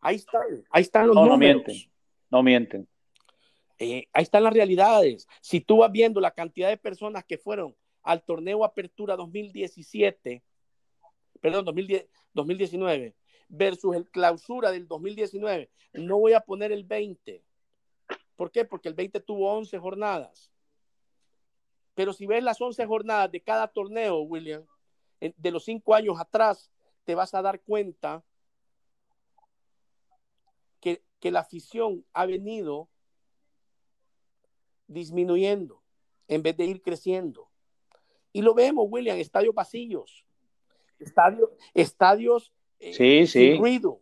Ahí están, ahí están los números. No mienten, no mienten. Eh, ahí están las realidades. Si tú vas viendo la cantidad de personas que fueron al torneo Apertura 2017, perdón, 2019, versus el clausura del 2019, no voy a poner el 20. ¿Por qué? Porque el 20 tuvo 11 jornadas. Pero si ves las 11 jornadas de cada torneo, William, de los cinco años atrás, te vas a dar cuenta que, que la afición ha venido disminuyendo en vez de ir creciendo. Y lo vemos, William, estadios vacíos, estadios, estadios eh, sí, sin ruido,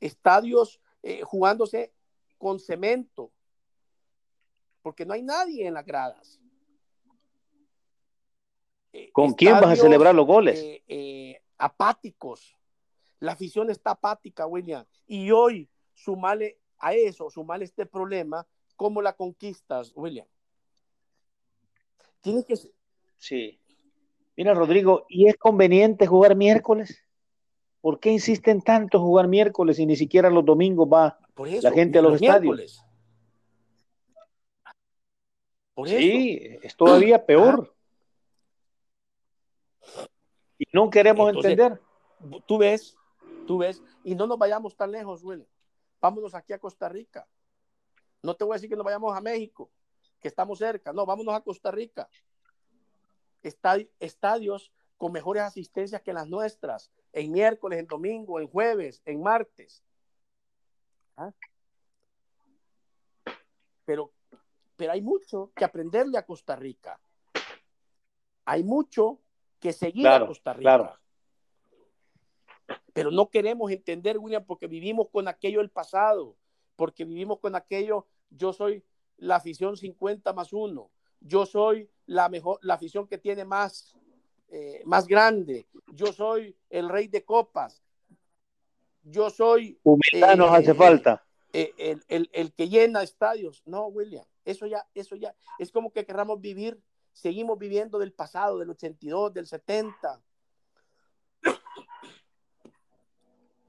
estadios eh, jugándose con cemento, porque no hay nadie en las gradas. Eh, ¿Con quién vas a celebrar los goles? apáticos. La afición está apática, William. Y hoy, sumale a eso, sumale este problema, ¿cómo la conquistas, William? Tienes que... Sí. Mira, Rodrigo, ¿y es conveniente jugar miércoles? ¿Por qué insisten tanto jugar miércoles y ni siquiera los domingos va la gente a los, estadios? Sí, es todavía peor. Y no queremos entender. Tú ves, tú ves, y no nos vayamos tan lejos, Will. Vámonos aquí a Costa Rica. No te voy a decir que nos vayamos a México, que estamos cerca. No, vámonos a Costa Rica estadios con mejores asistencias que las nuestras, en miércoles, en domingo, en jueves, en martes. ¿Ah? Pero, pero hay mucho que aprenderle a Costa Rica. Hay mucho que seguir a Costa Rica. Pero no queremos entender, William, porque vivimos con aquello del pasado, porque vivimos con aquello, yo soy la afición 50 más uno, yo soy la mejor, la afición que tiene más, eh, más grande, yo soy el rey de copas, yo soy... Humildad nos hace eh, falta. Eh, el, que llena estadios. No, William, eso ya, eso ya, es como que querramos vivir, seguimos viviendo del pasado, del 82, del 70.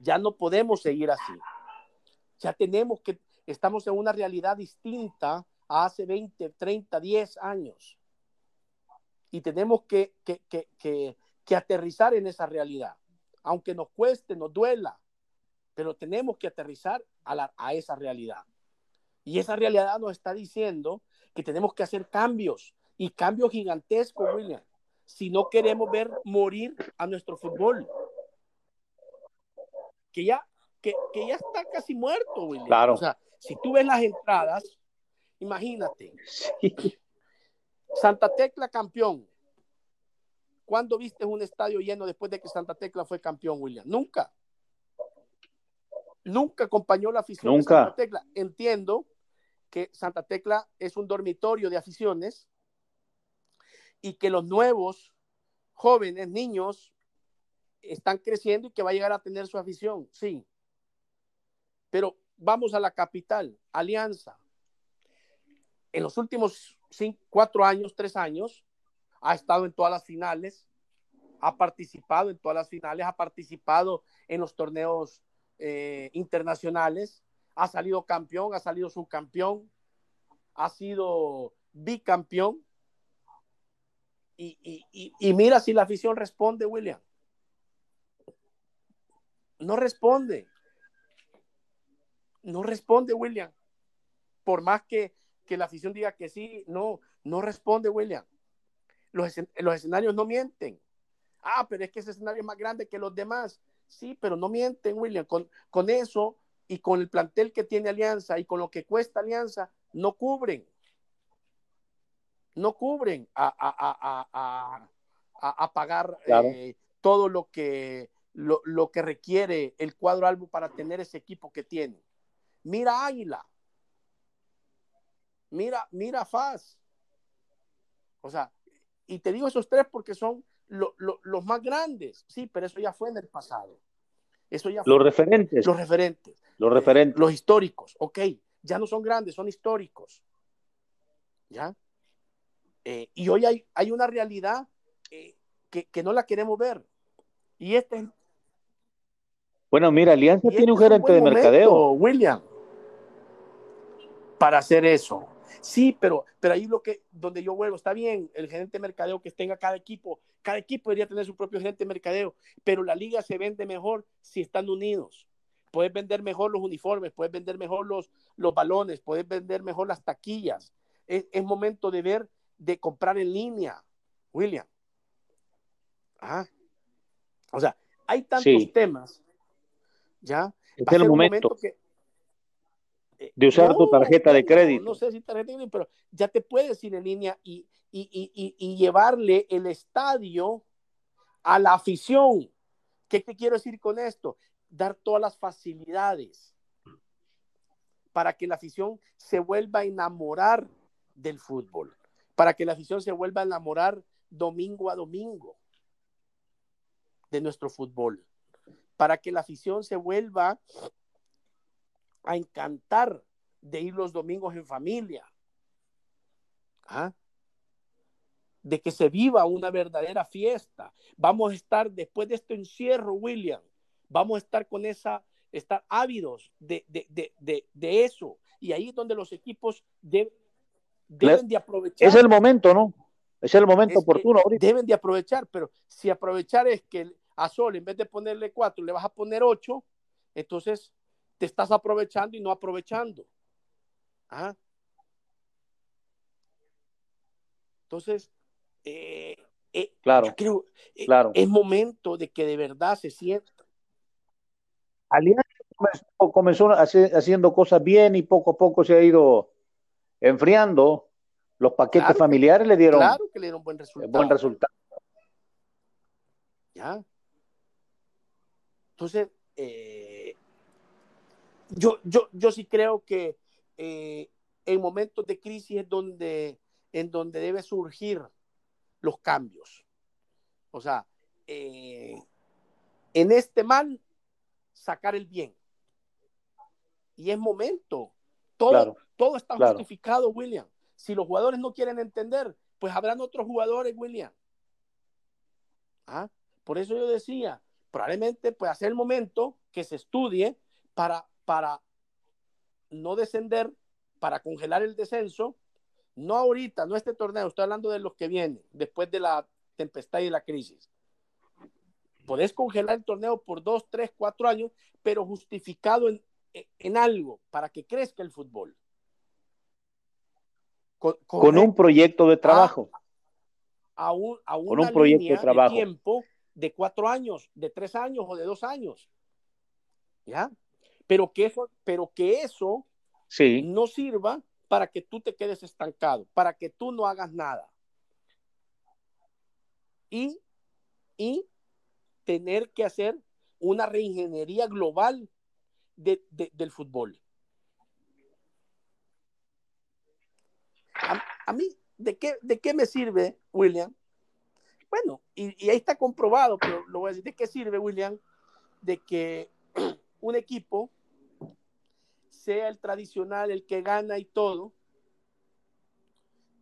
Ya no podemos seguir así. Ya tenemos que, estamos en una realidad distinta hace 20, 30, 10 años. Y tenemos que, que, aterrizar en esa realidad, aunque nos cueste, nos duela, pero tenemos que aterrizar a, la, a esa realidad. Y esa realidad nos está diciendo que tenemos que hacer cambios y cambios gigantescos, William, si no queremos ver morir a nuestro fútbol. Que ya, que, que ya está casi muerto, William. Claro. O sea, si tú ves las entradas, Imagínate. Santa Tecla campeón. ¿Cuándo viste un estadio lleno después de que Santa Tecla fue campeón, William? Nunca. Nunca acompañó la afición Nunca. de Santa Tecla. Entiendo que Santa Tecla es un dormitorio de aficiones y que los nuevos jóvenes, niños, están creciendo y que va a llegar a tener su afición, sí. Pero vamos a la capital, Alianza. En los últimos cinco, cuatro años, tres años, ha estado en todas las finales, ha participado en todas las finales, ha participado en los torneos eh, internacionales, ha salido campeón, ha salido subcampeón, ha sido bicampeón. Y, y mira si la afición responde, William. No responde. No responde, William. Por más que, la afición diga que sí, no, no responde, William. Los, los escenarios no mienten. Ah, pero es que ese escenario es más grande que los demás. Sí, pero no mienten, William. Con, con eso y con el plantel que tiene Alianza y con lo que cuesta Alianza, no cubren. No cubren a, a, pagar eh, todo lo que, lo, lo, que requiere el cuadro albo para tener ese equipo que tiene. Mira Águila. Mira, mira Faz. O sea, y te digo esos tres porque son los más grandes. Sí, pero eso ya fue en el pasado. Eso ya los referentes. Los referentes. Los referentes. los históricos. Ok, ya no son grandes, son históricos. ¿Ya? Eh, y hoy hay, hay una realidad eh, que, que, no la queremos ver. Y este Bueno, mira, Alianza tiene un este gerente de mercadeo. William para hacer eso. Sí, pero, pero ahí lo que, donde yo vuelvo, está bien, el gerente de mercadeo que tenga cada equipo, cada equipo debería tener su propio gerente de mercadeo, pero la liga se vende mejor si están unidos. Puedes vender mejor los uniformes, puedes vender mejor los, los balones, puedes vender mejor las taquillas. Es, momento de ver, de comprar en línea, William. O sea, hay tantos temas, ¿ya? Es el momento que, de usar tu tarjeta de crédito. No, sé si tarjeta de crédito, pero ya te puedes ir en línea y, y, llevarle el estadio a la afición. ¿Qué te quiero decir con esto? Dar todas las facilidades para que la afición se vuelva a enamorar del fútbol, para que la afición se vuelva a enamorar domingo a domingo de nuestro fútbol, para que la afición se vuelva a encantar de ir los domingos en familia. ¿Ah? De que se viva una verdadera fiesta. Vamos a estar después de este encierro, William. Vamos a estar con esa, estar ávidos de, eso. Y ahí es donde los equipos deben de aprovechar. Es el momento, ¿no? Es el momento oportuno. Deben de aprovechar, pero si aprovechar es que a Sol, en vez de ponerle cuatro, le vas a poner ocho, entonces te estás aprovechando y no aprovechando. ¿Ah? Entonces, eh, eh, claro, creo, eh, claro. es momento de que de verdad se sienta. Alianza comenzó, haciendo cosas bien y poco a poco se ha ido enfriando. Los paquetes familiares le dieron, claro que le dieron buen resultado. Buen resultado. Ya. Entonces, eh, yo, yo, yo sí creo que eh, en momentos de crisis es donde, en donde debe surgir los cambios. O sea, eh, en este mal, sacar el bien. Y es momento. Todo, todo está justificado, William. Si los jugadores no quieren entender, pues habrán otros jugadores, William. ¿Ah? Por eso yo decía, probablemente puede ser el momento que se estudie para para no descender, para congelar el descenso, no ahorita, no este torneo, estoy hablando de los que vienen, después de la tempestad y de la crisis. Podés congelar el torneo por dos, tres, cuatro años, pero justificado en, algo para que crezca el fútbol. Con, un proyecto de trabajo. A, un, una proyecto de, trabajo. tiempo de cuatro años, de tres años o de dos años. ¿Ya? Pero que eso, pero que eso sí. no sirva para que tú te quedes estancado, para que tú no hagas nada. Y, y tener que hacer una reingeniería global del fútbol. A, mí, ¿de qué, ¿de qué me sirve, William? Bueno, y, ahí está comprobado, pero lo voy a decir, ¿de qué sirve, William? De que un equipo sea el tradicional, el que gana y todo,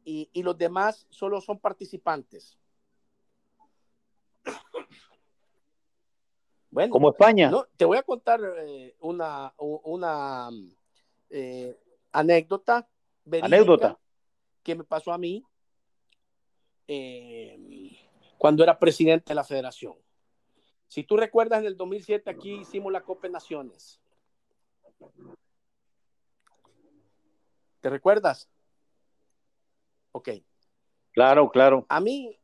y, y los demás solo son participantes. Bueno, como España. No, te voy a contar eh, una, una eh, anécdota. Anécdota. Que me pasó a mí eh, cuando era presidente de la federación. Si tú recuerdas, en el 2007 aquí hicimos la Copa Naciones. ¿Te recuerdas? Ok. Claro, claro. A mí,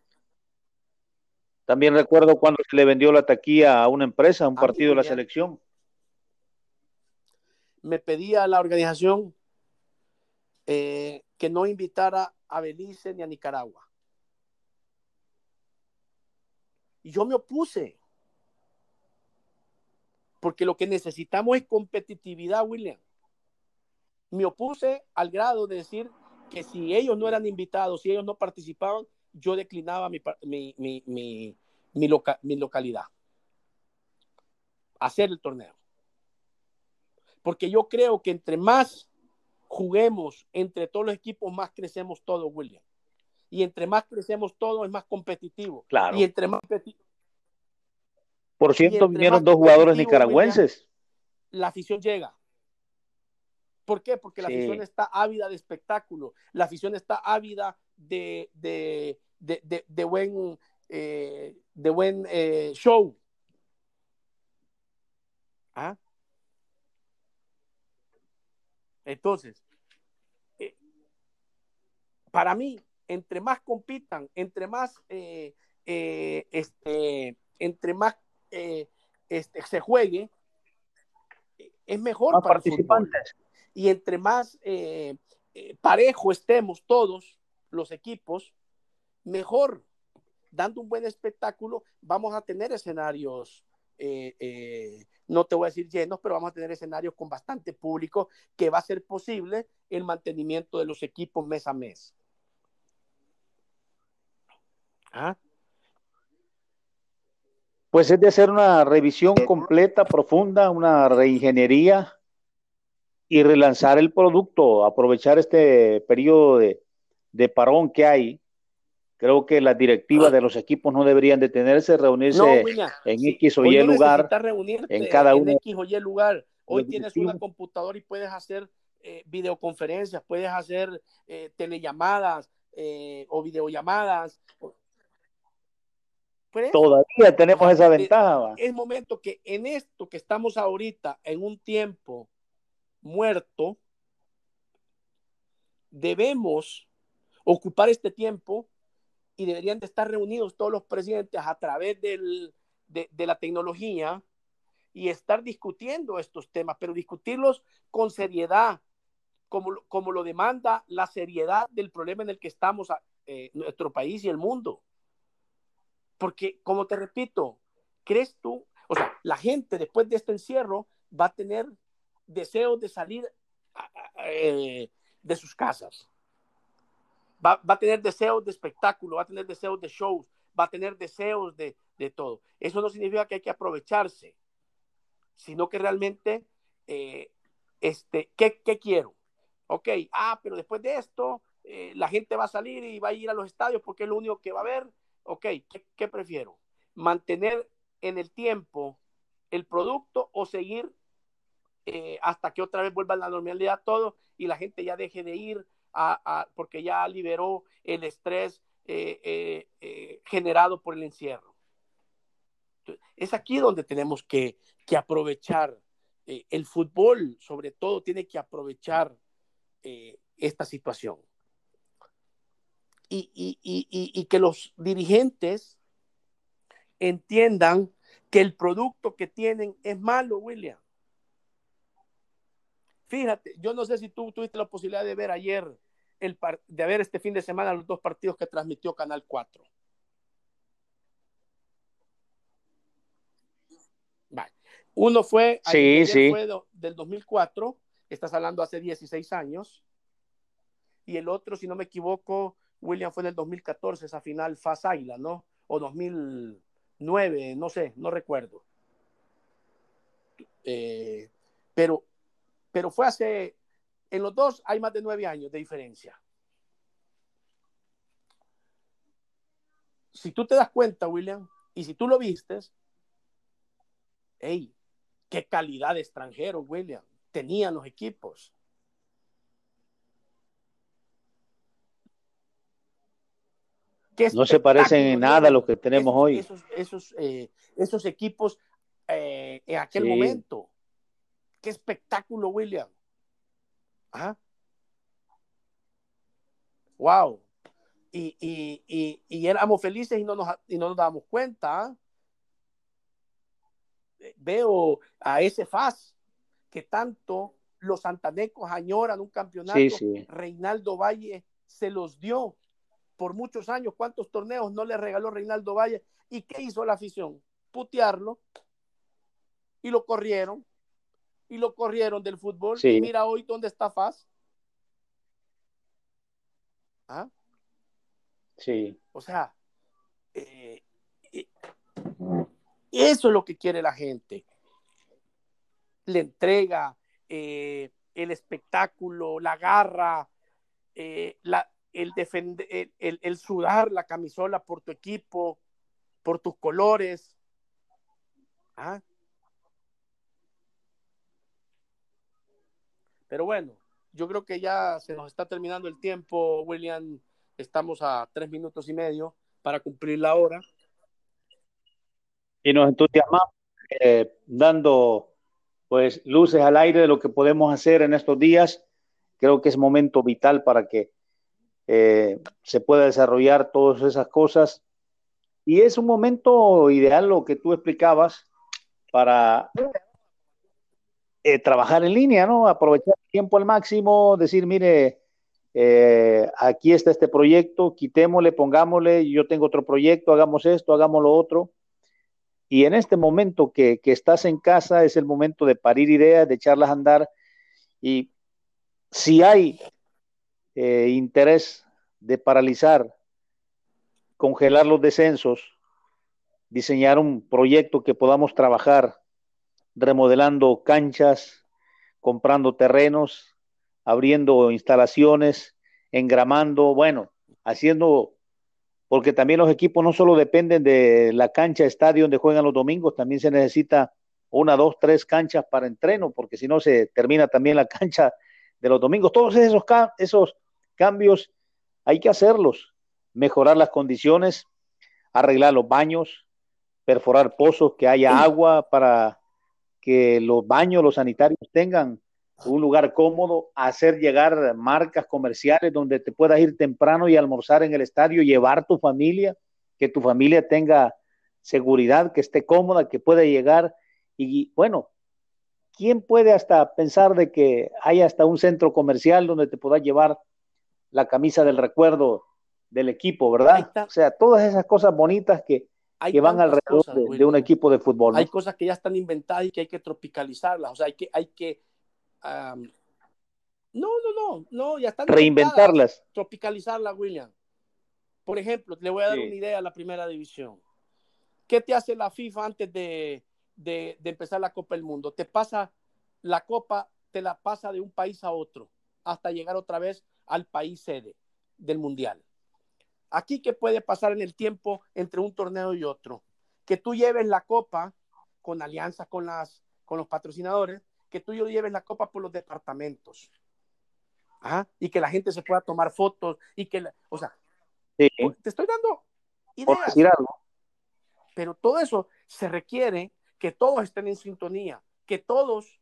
también recuerdo cuando se le vendió la taquilla a una empresa, a un partido de la selección. Me pedía la organización eh, que no invitara a Belice ni a Nicaragua. Y yo me opuse. Porque lo que necesitamos es competitividad, William. Me opuse al grado de decir que si ellos no eran invitados, si ellos no participaban, yo declinaba mi, mi, mi, mi, localidad. Hacer el torneo. Porque yo creo que entre más juguemos entre todos los equipos, más crecemos todos, William. Y entre más crecemos todos, es más competitivo. Claro. Y entre más Por cierto, vinieron dos jugadores nicaragüenses. la afición llega. ¿Por qué? Porque la afición está ávida de espectáculo, la afición está ávida de, de, de, buen, eh, de buen eh, show. ¿Ah? Entonces, eh, para mí, entre más compitan, entre más, este, entre más este, se juegue, es mejor para participantes. Y entre más parejo estemos todos los equipos, mejor. Dando un buen espectáculo, vamos a tener escenarios, eh, eh, no te voy a decir llenos, pero vamos a tener escenarios con bastante público que va a ser posible el mantenimiento de los equipos mes a mes. ¿Ah? Pues es de hacer una revisión completa, profunda, una reingeniería y relanzar el producto, aprovechar este periodo de, de parón que hay Creo que las directivas de los equipos no deberían detenerse, reunirse en X o Y lugar, en cada uno. En X o Y lugar. Hoy tienes una computadora y puedes hacer eh, videoconferencias, puedes hacer eh, telellamadas eh, o videollamadas. Todavía tenemos esa ventaja. Es momento que en esto que estamos ahorita, en un tiempo muerto, debemos ocupar este tiempo y deberían de estar reunidos todos los presidentes a través de, la tecnología y estar discutiendo estos temas, pero discutirlos con seriedad, como, como lo demanda la seriedad del problema en el que estamos eh, nuestro país y el mundo. Porque, como te repito, ¿crees tú? O sea, la gente después de este encierro va a tener deseos de salir eh, de sus casas va, a tener deseos de espectáculo, va a tener deseos de shows, va a tener deseos de, todo. Eso no significa que hay que aprovecharse, sino que realmente, eh, este, ¿qué, quiero? Ok, ah, pero después de esto, eh, la gente va a salir y va a ir a los estadios porque es lo único que va a ver. Ok, ¿qué, prefiero? ¿Mantener en el tiempo el producto o seguir eh, hasta que otra vez vuelva a la normalidad todo y la gente ya deje de ir porque ya liberó el estrés eh, eh, generado por el encierro. Es aquí donde tenemos que, aprovechar el fútbol, sobre todo, tiene que aprovechar esta situación. Y, que los dirigentes entiendan que el producto que tienen es malo, William. Fíjate, yo no sé si tú tuviste la posibilidad de ver ayer, el de ver este fin de semana los dos partidos que transmitió Canal 4. Uno fue, sí, sí. fue del 2004, estás hablando hace 16 años, y el otro, si no me equivoco, William fue en el 2014, esa final Faz Águila, ¿no? o 2009, no sé, no recuerdo. Eh, pero, pero fue hace, en los dos hay más de nueve años de diferencia. Si tú te das cuenta, William, y si tú lo vistes, hey, qué calidad de extranjero, William, tenían los equipos. No se parecen en nada a lo que tenemos hoy. Esos, esos, eh, esos equipos eh, en aquel momento. Qué espectáculo, William. ¿Ah? Wow. Y, y, y, y, éramos felices y no nos, y no nos damos cuenta. ¿ah? Veo a ese FAS que tanto los santanecos añoran un campeonato. Reinaldo Valle se los dio por muchos años. ¿Cuántos torneos no le regaló Reinaldo Valle? ¿Y qué hizo la afición? Putearlo. Y lo corrieron. Y lo corrieron del fútbol. Y mira hoy dónde está Faz. ¿Ah? Sí. O sea, eh, eh, eso es lo que quiere la gente. La entrega, eh, el espectáculo, la garra, la, el, defender, el, sudar la camisola por tu equipo, por tus colores. ¿Ah? Pero bueno, yo creo que ya se nos está terminando el tiempo, William. Estamos a tres minutos y medio para cumplir la hora. Y nos entusiasmamos eh, dando pues luces al aire de lo que podemos hacer en estos días. Creo que es momento vital para que eh, se pueda desarrollar todas esas cosas. Y es un momento ideal lo que tú explicabas para eh, trabajar en línea, ¿no? Aprovechar el tiempo al máximo, decir, mire, eh, aquí está este proyecto, quitémosle, pongámosle, yo tengo otro proyecto, hagamos esto, hagamos lo otro. Y en este momento que, que estás en casa es el momento de parir ideas, de echarlas a andar. Y si hay eh, interés de paralizar, congelar los descensos, diseñar un proyecto que podamos trabajar remodelando canchas, comprando terrenos, abriendo instalaciones, engramando, bueno, haciendo, porque también los equipos no solo dependen de la cancha, estadio donde juegan los domingos, también se necesita una, dos, tres canchas para entreno, porque si no se termina también la cancha de los domingos. Todos esos, esos cambios hay que hacerlos, mejorar las condiciones, arreglar los baños, perforar pozos, que haya agua para que los baños, los sanitarios tengan un lugar cómodo, hacer llegar marcas comerciales donde te puedas ir temprano y almorzar en el estadio, llevar tu familia, que tu familia tenga seguridad, que esté cómoda, que pueda llegar. Y bueno, ¿quién puede hasta pensar de que haya hasta un centro comercial donde te puedas llevar la camisa del recuerdo del equipo, ¿verdad? O sea, todas esas cosas bonitas que, que van alrededor de, un equipo de fútbol. Hay cosas que ya están inventadas y que hay que tropicalizarlas, o sea, hay que, hay que no, no, no, no, ya están reinventarlas, tropicalizarlas, William. Por ejemplo, le voy a dar una idea a la primera división. ¿Qué te hace la FIFA antes de, de, de empezar la Copa del Mundo? Te pasa la Copa, te la pasa de un país a otro hasta llegar otra vez al país sede del Mundial. Aquí, ¿qué puede pasar en el tiempo entre un torneo y otro? Que tú lleves la copa con alianza con, las, con los patrocinadores, que tú lleves la copa por los departamentos. Y que la gente se pueda tomar fotos y que, o sea, te estoy dando ideas. Pero todo eso se requiere que todos estén en sintonía, que todos,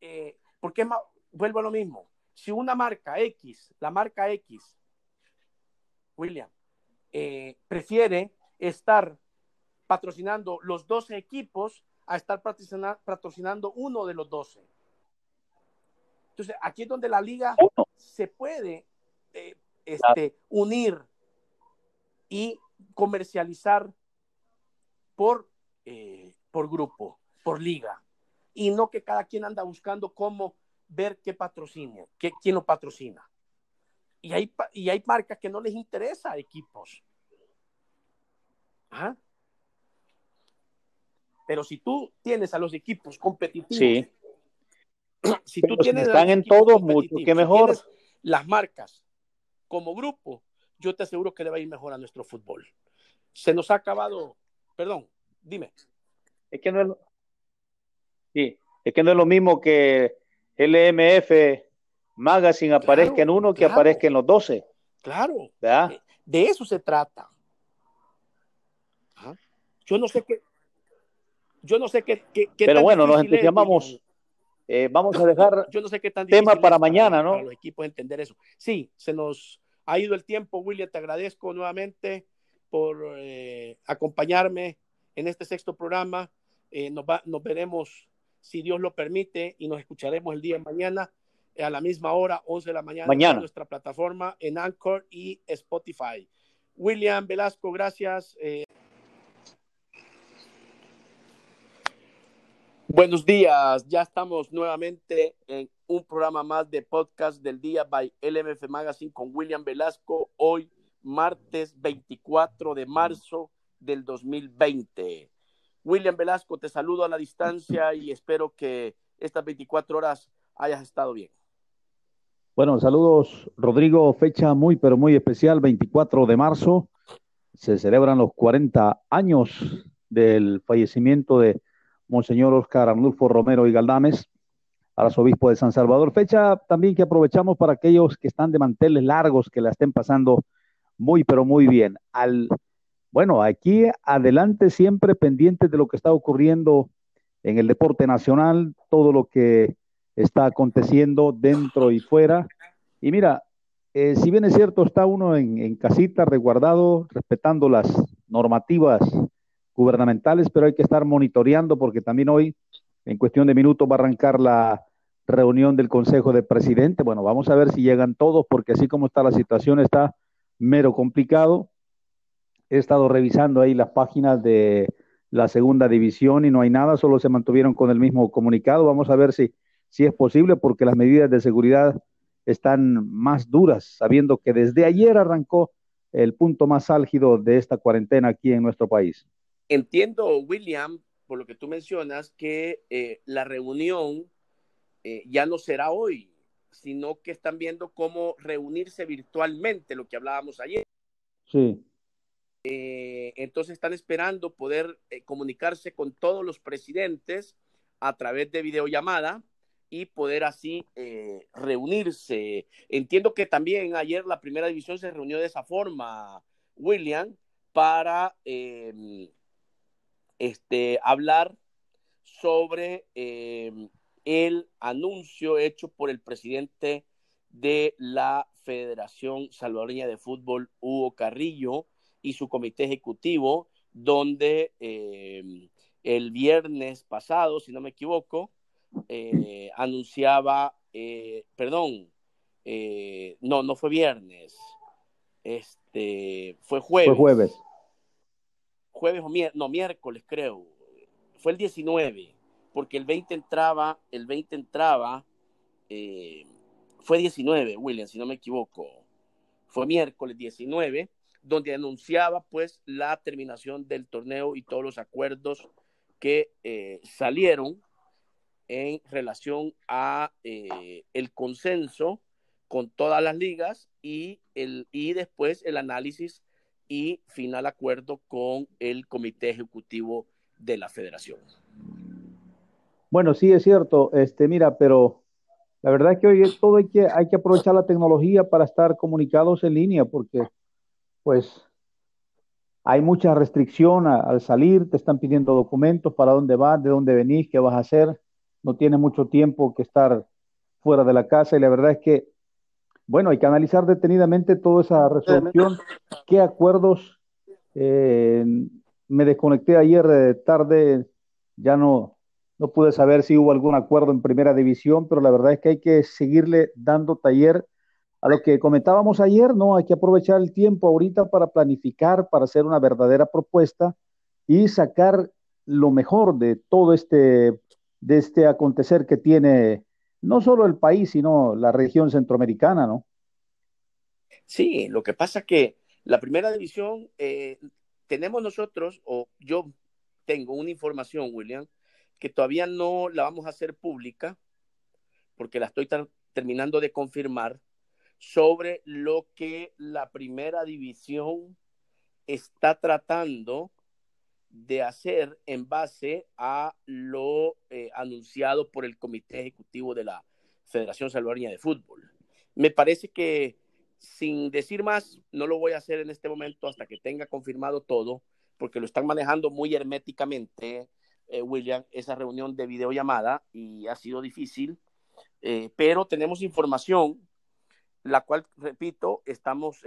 eh, porque vuelvo a lo mismo, si una marca X, la marca X, William, eh, prefiere estar patrocinando los 12 equipos a estar patrocinando uno de los 12. Entonces, aquí es donde la liga se puede eh, este, unir y comercializar por, eh, por grupo, por liga, y no que cada quien anda buscando cómo ver qué patrocinio, qué, quién lo patrocina. Y hay, y hay marcas que no les interesa equipos. Ajá. Pero si tú tienes a los equipos competitivos, si tú tienes están en todo, mucho que mejor. las marcas como grupo, yo te aseguro que le va a ir mejor a nuestro fútbol. Se nos ha acabado, perdón, dime. Es que no es, sí, es que no es lo mismo que LMF Magazine aparezca en uno que aparezca en los 12. Claro. De, de, eso se trata. Yo no sé qué, yo no sé qué. Pero bueno, nos entusiasmamos. Eh, vamos a dejar yo no sé qué tan tema para mañana, ¿no? Para los equipos entender eso. Sí, se nos ha ido el tiempo, William. Te agradezco nuevamente por eh, acompañarme en este sexto programa. Eh, nos, nos veremos, si Dios lo permite, y nos escucharemos el día de mañana a la misma hora, 11 de la mañana, mañana. en nuestra plataforma en Anchor y Spotify. William Velasco, gracias. Buenos días, ya estamos nuevamente en un programa más de podcast del día by LMF Magazine con William Velasco, hoy martes 24 de marzo del 2020. William Velasco, te saludo a la distancia y espero que estas 24 horas hayas estado bien. Bueno, saludos Rodrigo, fecha muy pero muy especial, 24 de marzo, se celebran los 40 años del fallecimiento de Monseñor Oscar Arnulfo Romero y Galdames, arzobispo de San Salvador. Fecha también que aprovechamos para aquellos que están de manteles largos, que la estén pasando muy, pero muy bien. Al, bueno, aquí adelante siempre pendientes de lo que está ocurriendo en el deporte nacional, todo lo que está aconteciendo dentro y fuera. Y mira, eh, si bien es cierto, está uno en, en casita, resguardado, respetando las normativas gubernamentales, pero hay que estar monitoreando porque también hoy, en cuestión de minutos, va a arrancar la reunión del Consejo de Presidente. Bueno, vamos a ver si llegan todos, porque así como está la situación, está mero complicado. He estado revisando ahí las páginas de la segunda división y no hay nada, solo se mantuvieron con el mismo comunicado. Vamos a ver si, si es posible, porque las medidas de seguridad están más duras, sabiendo que desde ayer arrancó el punto más álgido de esta cuarentena aquí en nuestro país. Entiendo, William, por lo que tú mencionas, que eh, la reunión eh, ya no será hoy, sino que están viendo cómo reunirse virtualmente, lo que hablábamos ayer. Sí. Eh, entonces están esperando poder comunicarse con todos los presidentes a través de videollamada y poder así reunirse. Entiendo que también ayer la primera división se reunió de esa forma, William, para este, hablar sobre em, el anuncio hecho por el presidente de la Federación Salvadoreña de Fútbol, Hugo Carrillo, y su comité ejecutivo, donde em, el viernes pasado, si no me equivoco, eh, anunciaba, eh, perdón, eh, no, no fue viernes, este, fue jueves. Fue jueves. jueves. O miércoles, no, miércoles creo, fue el 19, porque el 20 entraba, el 20 entraba, fue 19, William, si no me equivoco, fue miércoles 19, donde anunciaba pues la terminación del torneo y todos los acuerdos que eh, salieron en relación a eh, el consenso con todas las ligas y, el, y después el análisis y final acuerdo con el comité ejecutivo de la federación. Bueno, sí es cierto, este, mira, pero la verdad es que hoy todo hay que, hay que aprovechar la tecnología para estar comunicados en línea, porque pues hay mucha restricción al salir, te están pidiendo documentos para dónde vas, de dónde venís, qué vas a hacer, no tienes mucho tiempo que estar fuera de la casa y la verdad es que bueno, hay que analizar detenidamente toda esa resolución, qué acuerdos. Eh, me desconecté ayer de tarde, ya no, no pude saber si hubo algún acuerdo en primera división, pero la verdad es que hay que seguirle dando taller a lo que comentábamos ayer, ¿no? Hay que aprovechar el tiempo ahorita para planificar, para hacer una verdadera propuesta y sacar lo mejor de todo este, de este acontecer que tiene no solo el país, sino la región centroamericana, ¿no? Sí, lo que pasa que la primera división, eh, tenemos nosotros, o yo tengo una información, William, que todavía no la vamos a hacer pública, porque la estoy terminando de confirmar, sobre lo que la primera división está tratando de hacer en base a lo eh, anunciado por el Comité Ejecutivo de la Federación Salvadoreña de Fútbol. Me parece que, sin decir más, no lo voy a hacer en este momento hasta que tenga confirmado todo, porque lo están manejando muy herméticamente, eh, William, esa reunión de videollamada y ha sido difícil, eh, pero tenemos información, la cual, repito, estamos...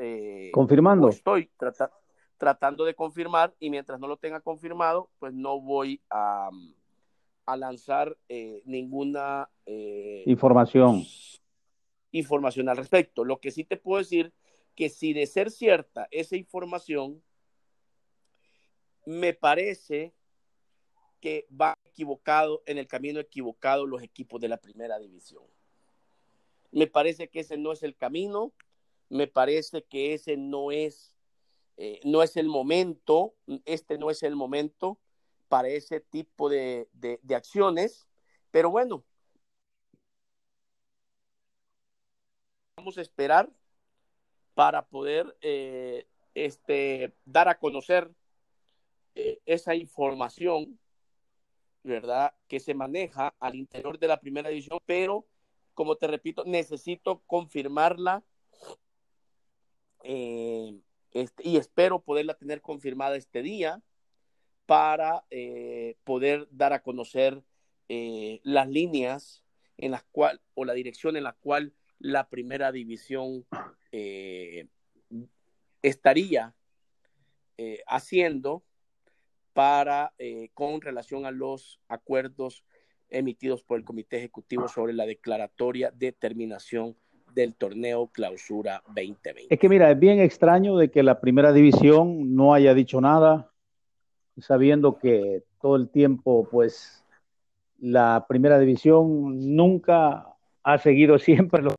confirmando. Estoy tratando tratando de confirmar y mientras no lo tenga confirmado, pues no voy a, a lanzar eh, ninguna eh, información. información al respecto. Lo que sí te puedo decir que si de ser cierta esa información, me parece que va equivocado en el camino equivocado los equipos de la primera división. Me parece que ese no es el camino, me parece que ese no es eh, no es el momento, este no es el momento para ese tipo de, acciones, pero bueno, vamos a esperar para poder eh, este, dar a conocer eh, esa información, ¿verdad? Que se maneja al interior de la primera edición, pero como te repito, necesito confirmarla este, y espero poderla tener confirmada este día para eh, poder dar a conocer eh, las líneas en las cual o la dirección en la cual la primera división eh, estaría haciendo para con relación a los acuerdos emitidos por el Comité Ejecutivo sobre la declaratoria de terminación del torneo Clausura 2020. Es que mira, es bien extraño de que la primera división no haya dicho nada, sabiendo que todo el tiempo, pues, la primera división nunca ha seguido siempre los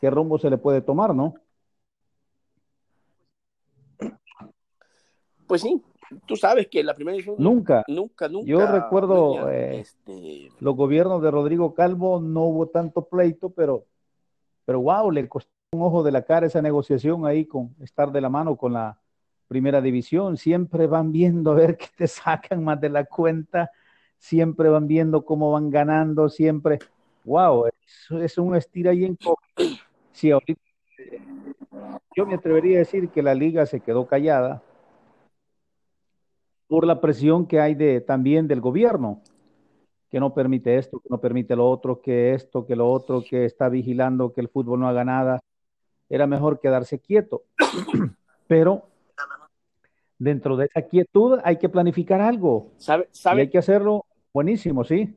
qué rumbo se le puede tomar, ¿no? Pues sí, tú sabes que la primera edición nunca, nunca, nunca. Yo recuerdo eh, este... los gobiernos de Rodrigo Calvo no hubo tanto pleito, pero, pero wow, le costó un ojo de la cara esa negociación ahí con estar de la mano con la primera división. Siempre van viendo a ver qué te sacan más de la cuenta, siempre van viendo cómo van ganando, siempre. Wow, es, es un estira y en Sí, ahorita yo me atrevería a decir que la liga se quedó callada por la presión que hay de, también del gobierno, que no permite esto, que no permite lo otro, que esto, que lo otro, que está vigilando que el fútbol no haga nada. Era mejor quedarse quieto. Pero dentro de esa quietud hay que planificar algo. ¿Sabe, sabe? Y hay que hacerlo buenísimo, sí.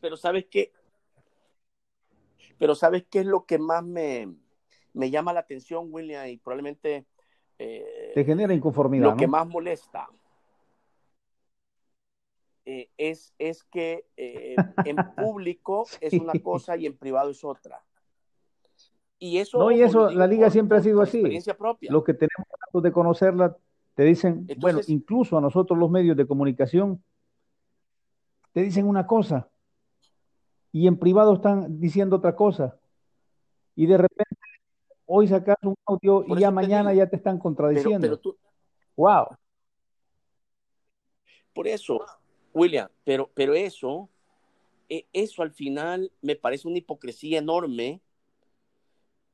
Pero sabes qué, pero sabes qué es lo que más me, me llama la atención, William, y probablemente eh, te genera inconformidad. Lo que más molesta eh, es, es que eh, en público es una cosa y en privado es otra. Y eso, no, y eso la liga siempre ha sido así. Propia. Los que tenemos de conocerla te dicen, bueno, incluso a nosotros los medios de comunicación, te dicen una cosa y en privado están diciendo otra cosa. Y de repente hoy sacas un audio y ya mañana ya te están contradiciendo. Wow. Por eso, William, pero, pero eso, e, eso al final me parece una hipocresía enorme,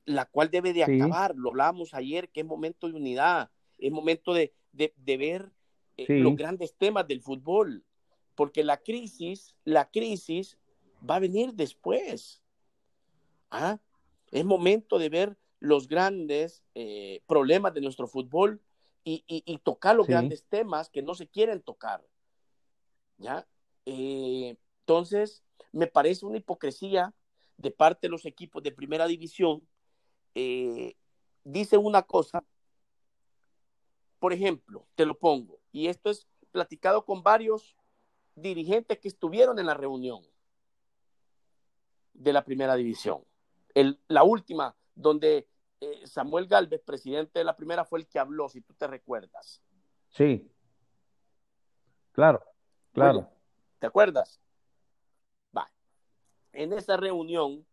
la cual debe de acabar. Lo hablamos ayer, que es momento de unidad, es momento de, ver eh, los grandes temas del fútbol, porque la crisis, la crisis va a venir después. ¿Ah? Es momento de ver los grandes eh, problemas de nuestro fútbol y, tocar los grandes temas que no se quieren tocar. ¿ya? Eh, entonces, me parece una hipocresía de parte de los equipos de primera división. Eh, dice una cosa, por ejemplo, te lo pongo, y esto es platicado con varios dirigentes que estuvieron en la reunión de la primera división. El, la última, donde eh, Samuel Galvez, presidente de la primera, fue el que habló, si tú te recuerdas. Sí. Claro, claro. ¿Te acuerdas? Va. En esa reunión,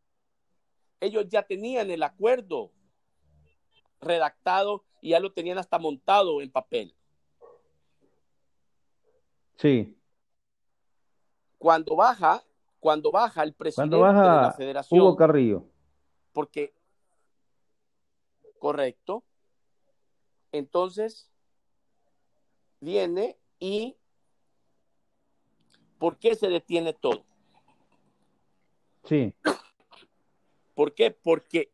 ellos ya tenían el acuerdo redactado y ya lo tenían hasta montado en papel. Sí. Cuando baja, cuando baja el presidente baja de la federación. Hugo Carrillo. Porque, correcto. Entonces, viene y ¿por qué se detiene todo? Sí. ¿Por qué? Porque,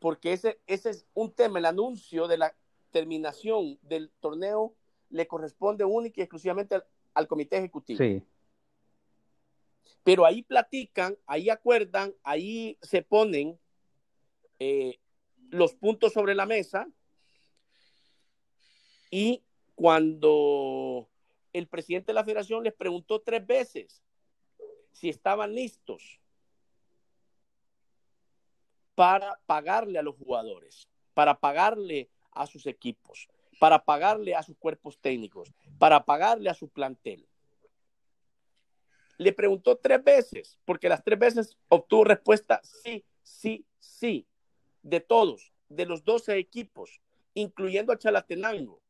porque ese, ese es un tema, el anuncio de la terminación del torneo le corresponde única y exclusivamente al, al comité ejecutivo. Sí. Pero ahí platican, ahí acuerdan, ahí se ponen eh, los puntos sobre la mesa y cuando el presidente de la federación les preguntó tres veces si estaban listos para pagarle a los jugadores, para pagarle a sus equipos, para pagarle a sus cuerpos técnicos, para pagarle a su plantel. Le preguntó tres veces, porque las tres veces obtuvo respuesta sí, sí, sí, de todos, de los 12 equipos, incluyendo a Chalatenango.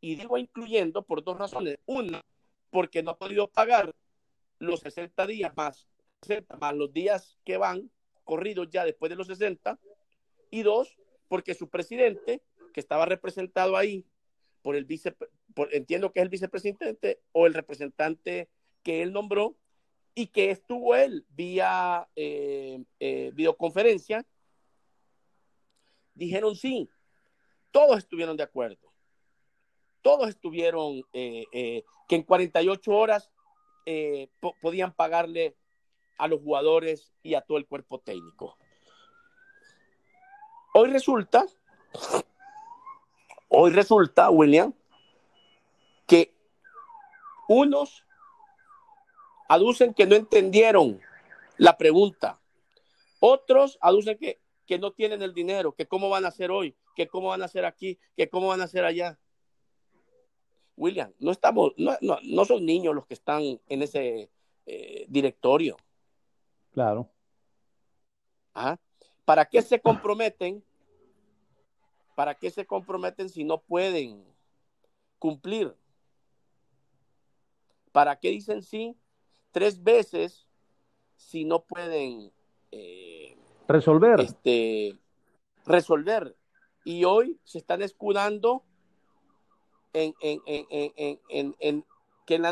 Y digo incluyendo por dos razones. Una, porque no ha podido pagar los 60 días más, 60 más los días que van corridos ya después de los 60. Y dos, porque su presidente, que estaba representado ahí por el vice, por, entiendo que es el vicepresidente o el representante que él nombró y que estuvo él vía eh, eh, videoconferencia, dijeron sí, todos estuvieron de acuerdo todos estuvieron eh, que en 48 horas po podían pagarle a los jugadores y a todo el cuerpo técnico. Hoy resulta, hoy resulta, William, que unos aducen que no entendieron la pregunta, otros aducen que, que no tienen el dinero, que cómo van a hacer hoy, que cómo van a hacer aquí, que cómo van a hacer allá. William, no estamos, no, no, no son niños los que están en ese eh, directorio. Claro. ¿Ah? ¿Para qué se comprometen? ¿Para qué se comprometen si no pueden cumplir? ¿Para qué dicen sí tres veces si no pueden eh, resolver? Este, resolver. Y hoy se están escudando en, en, en, en, en, en que en la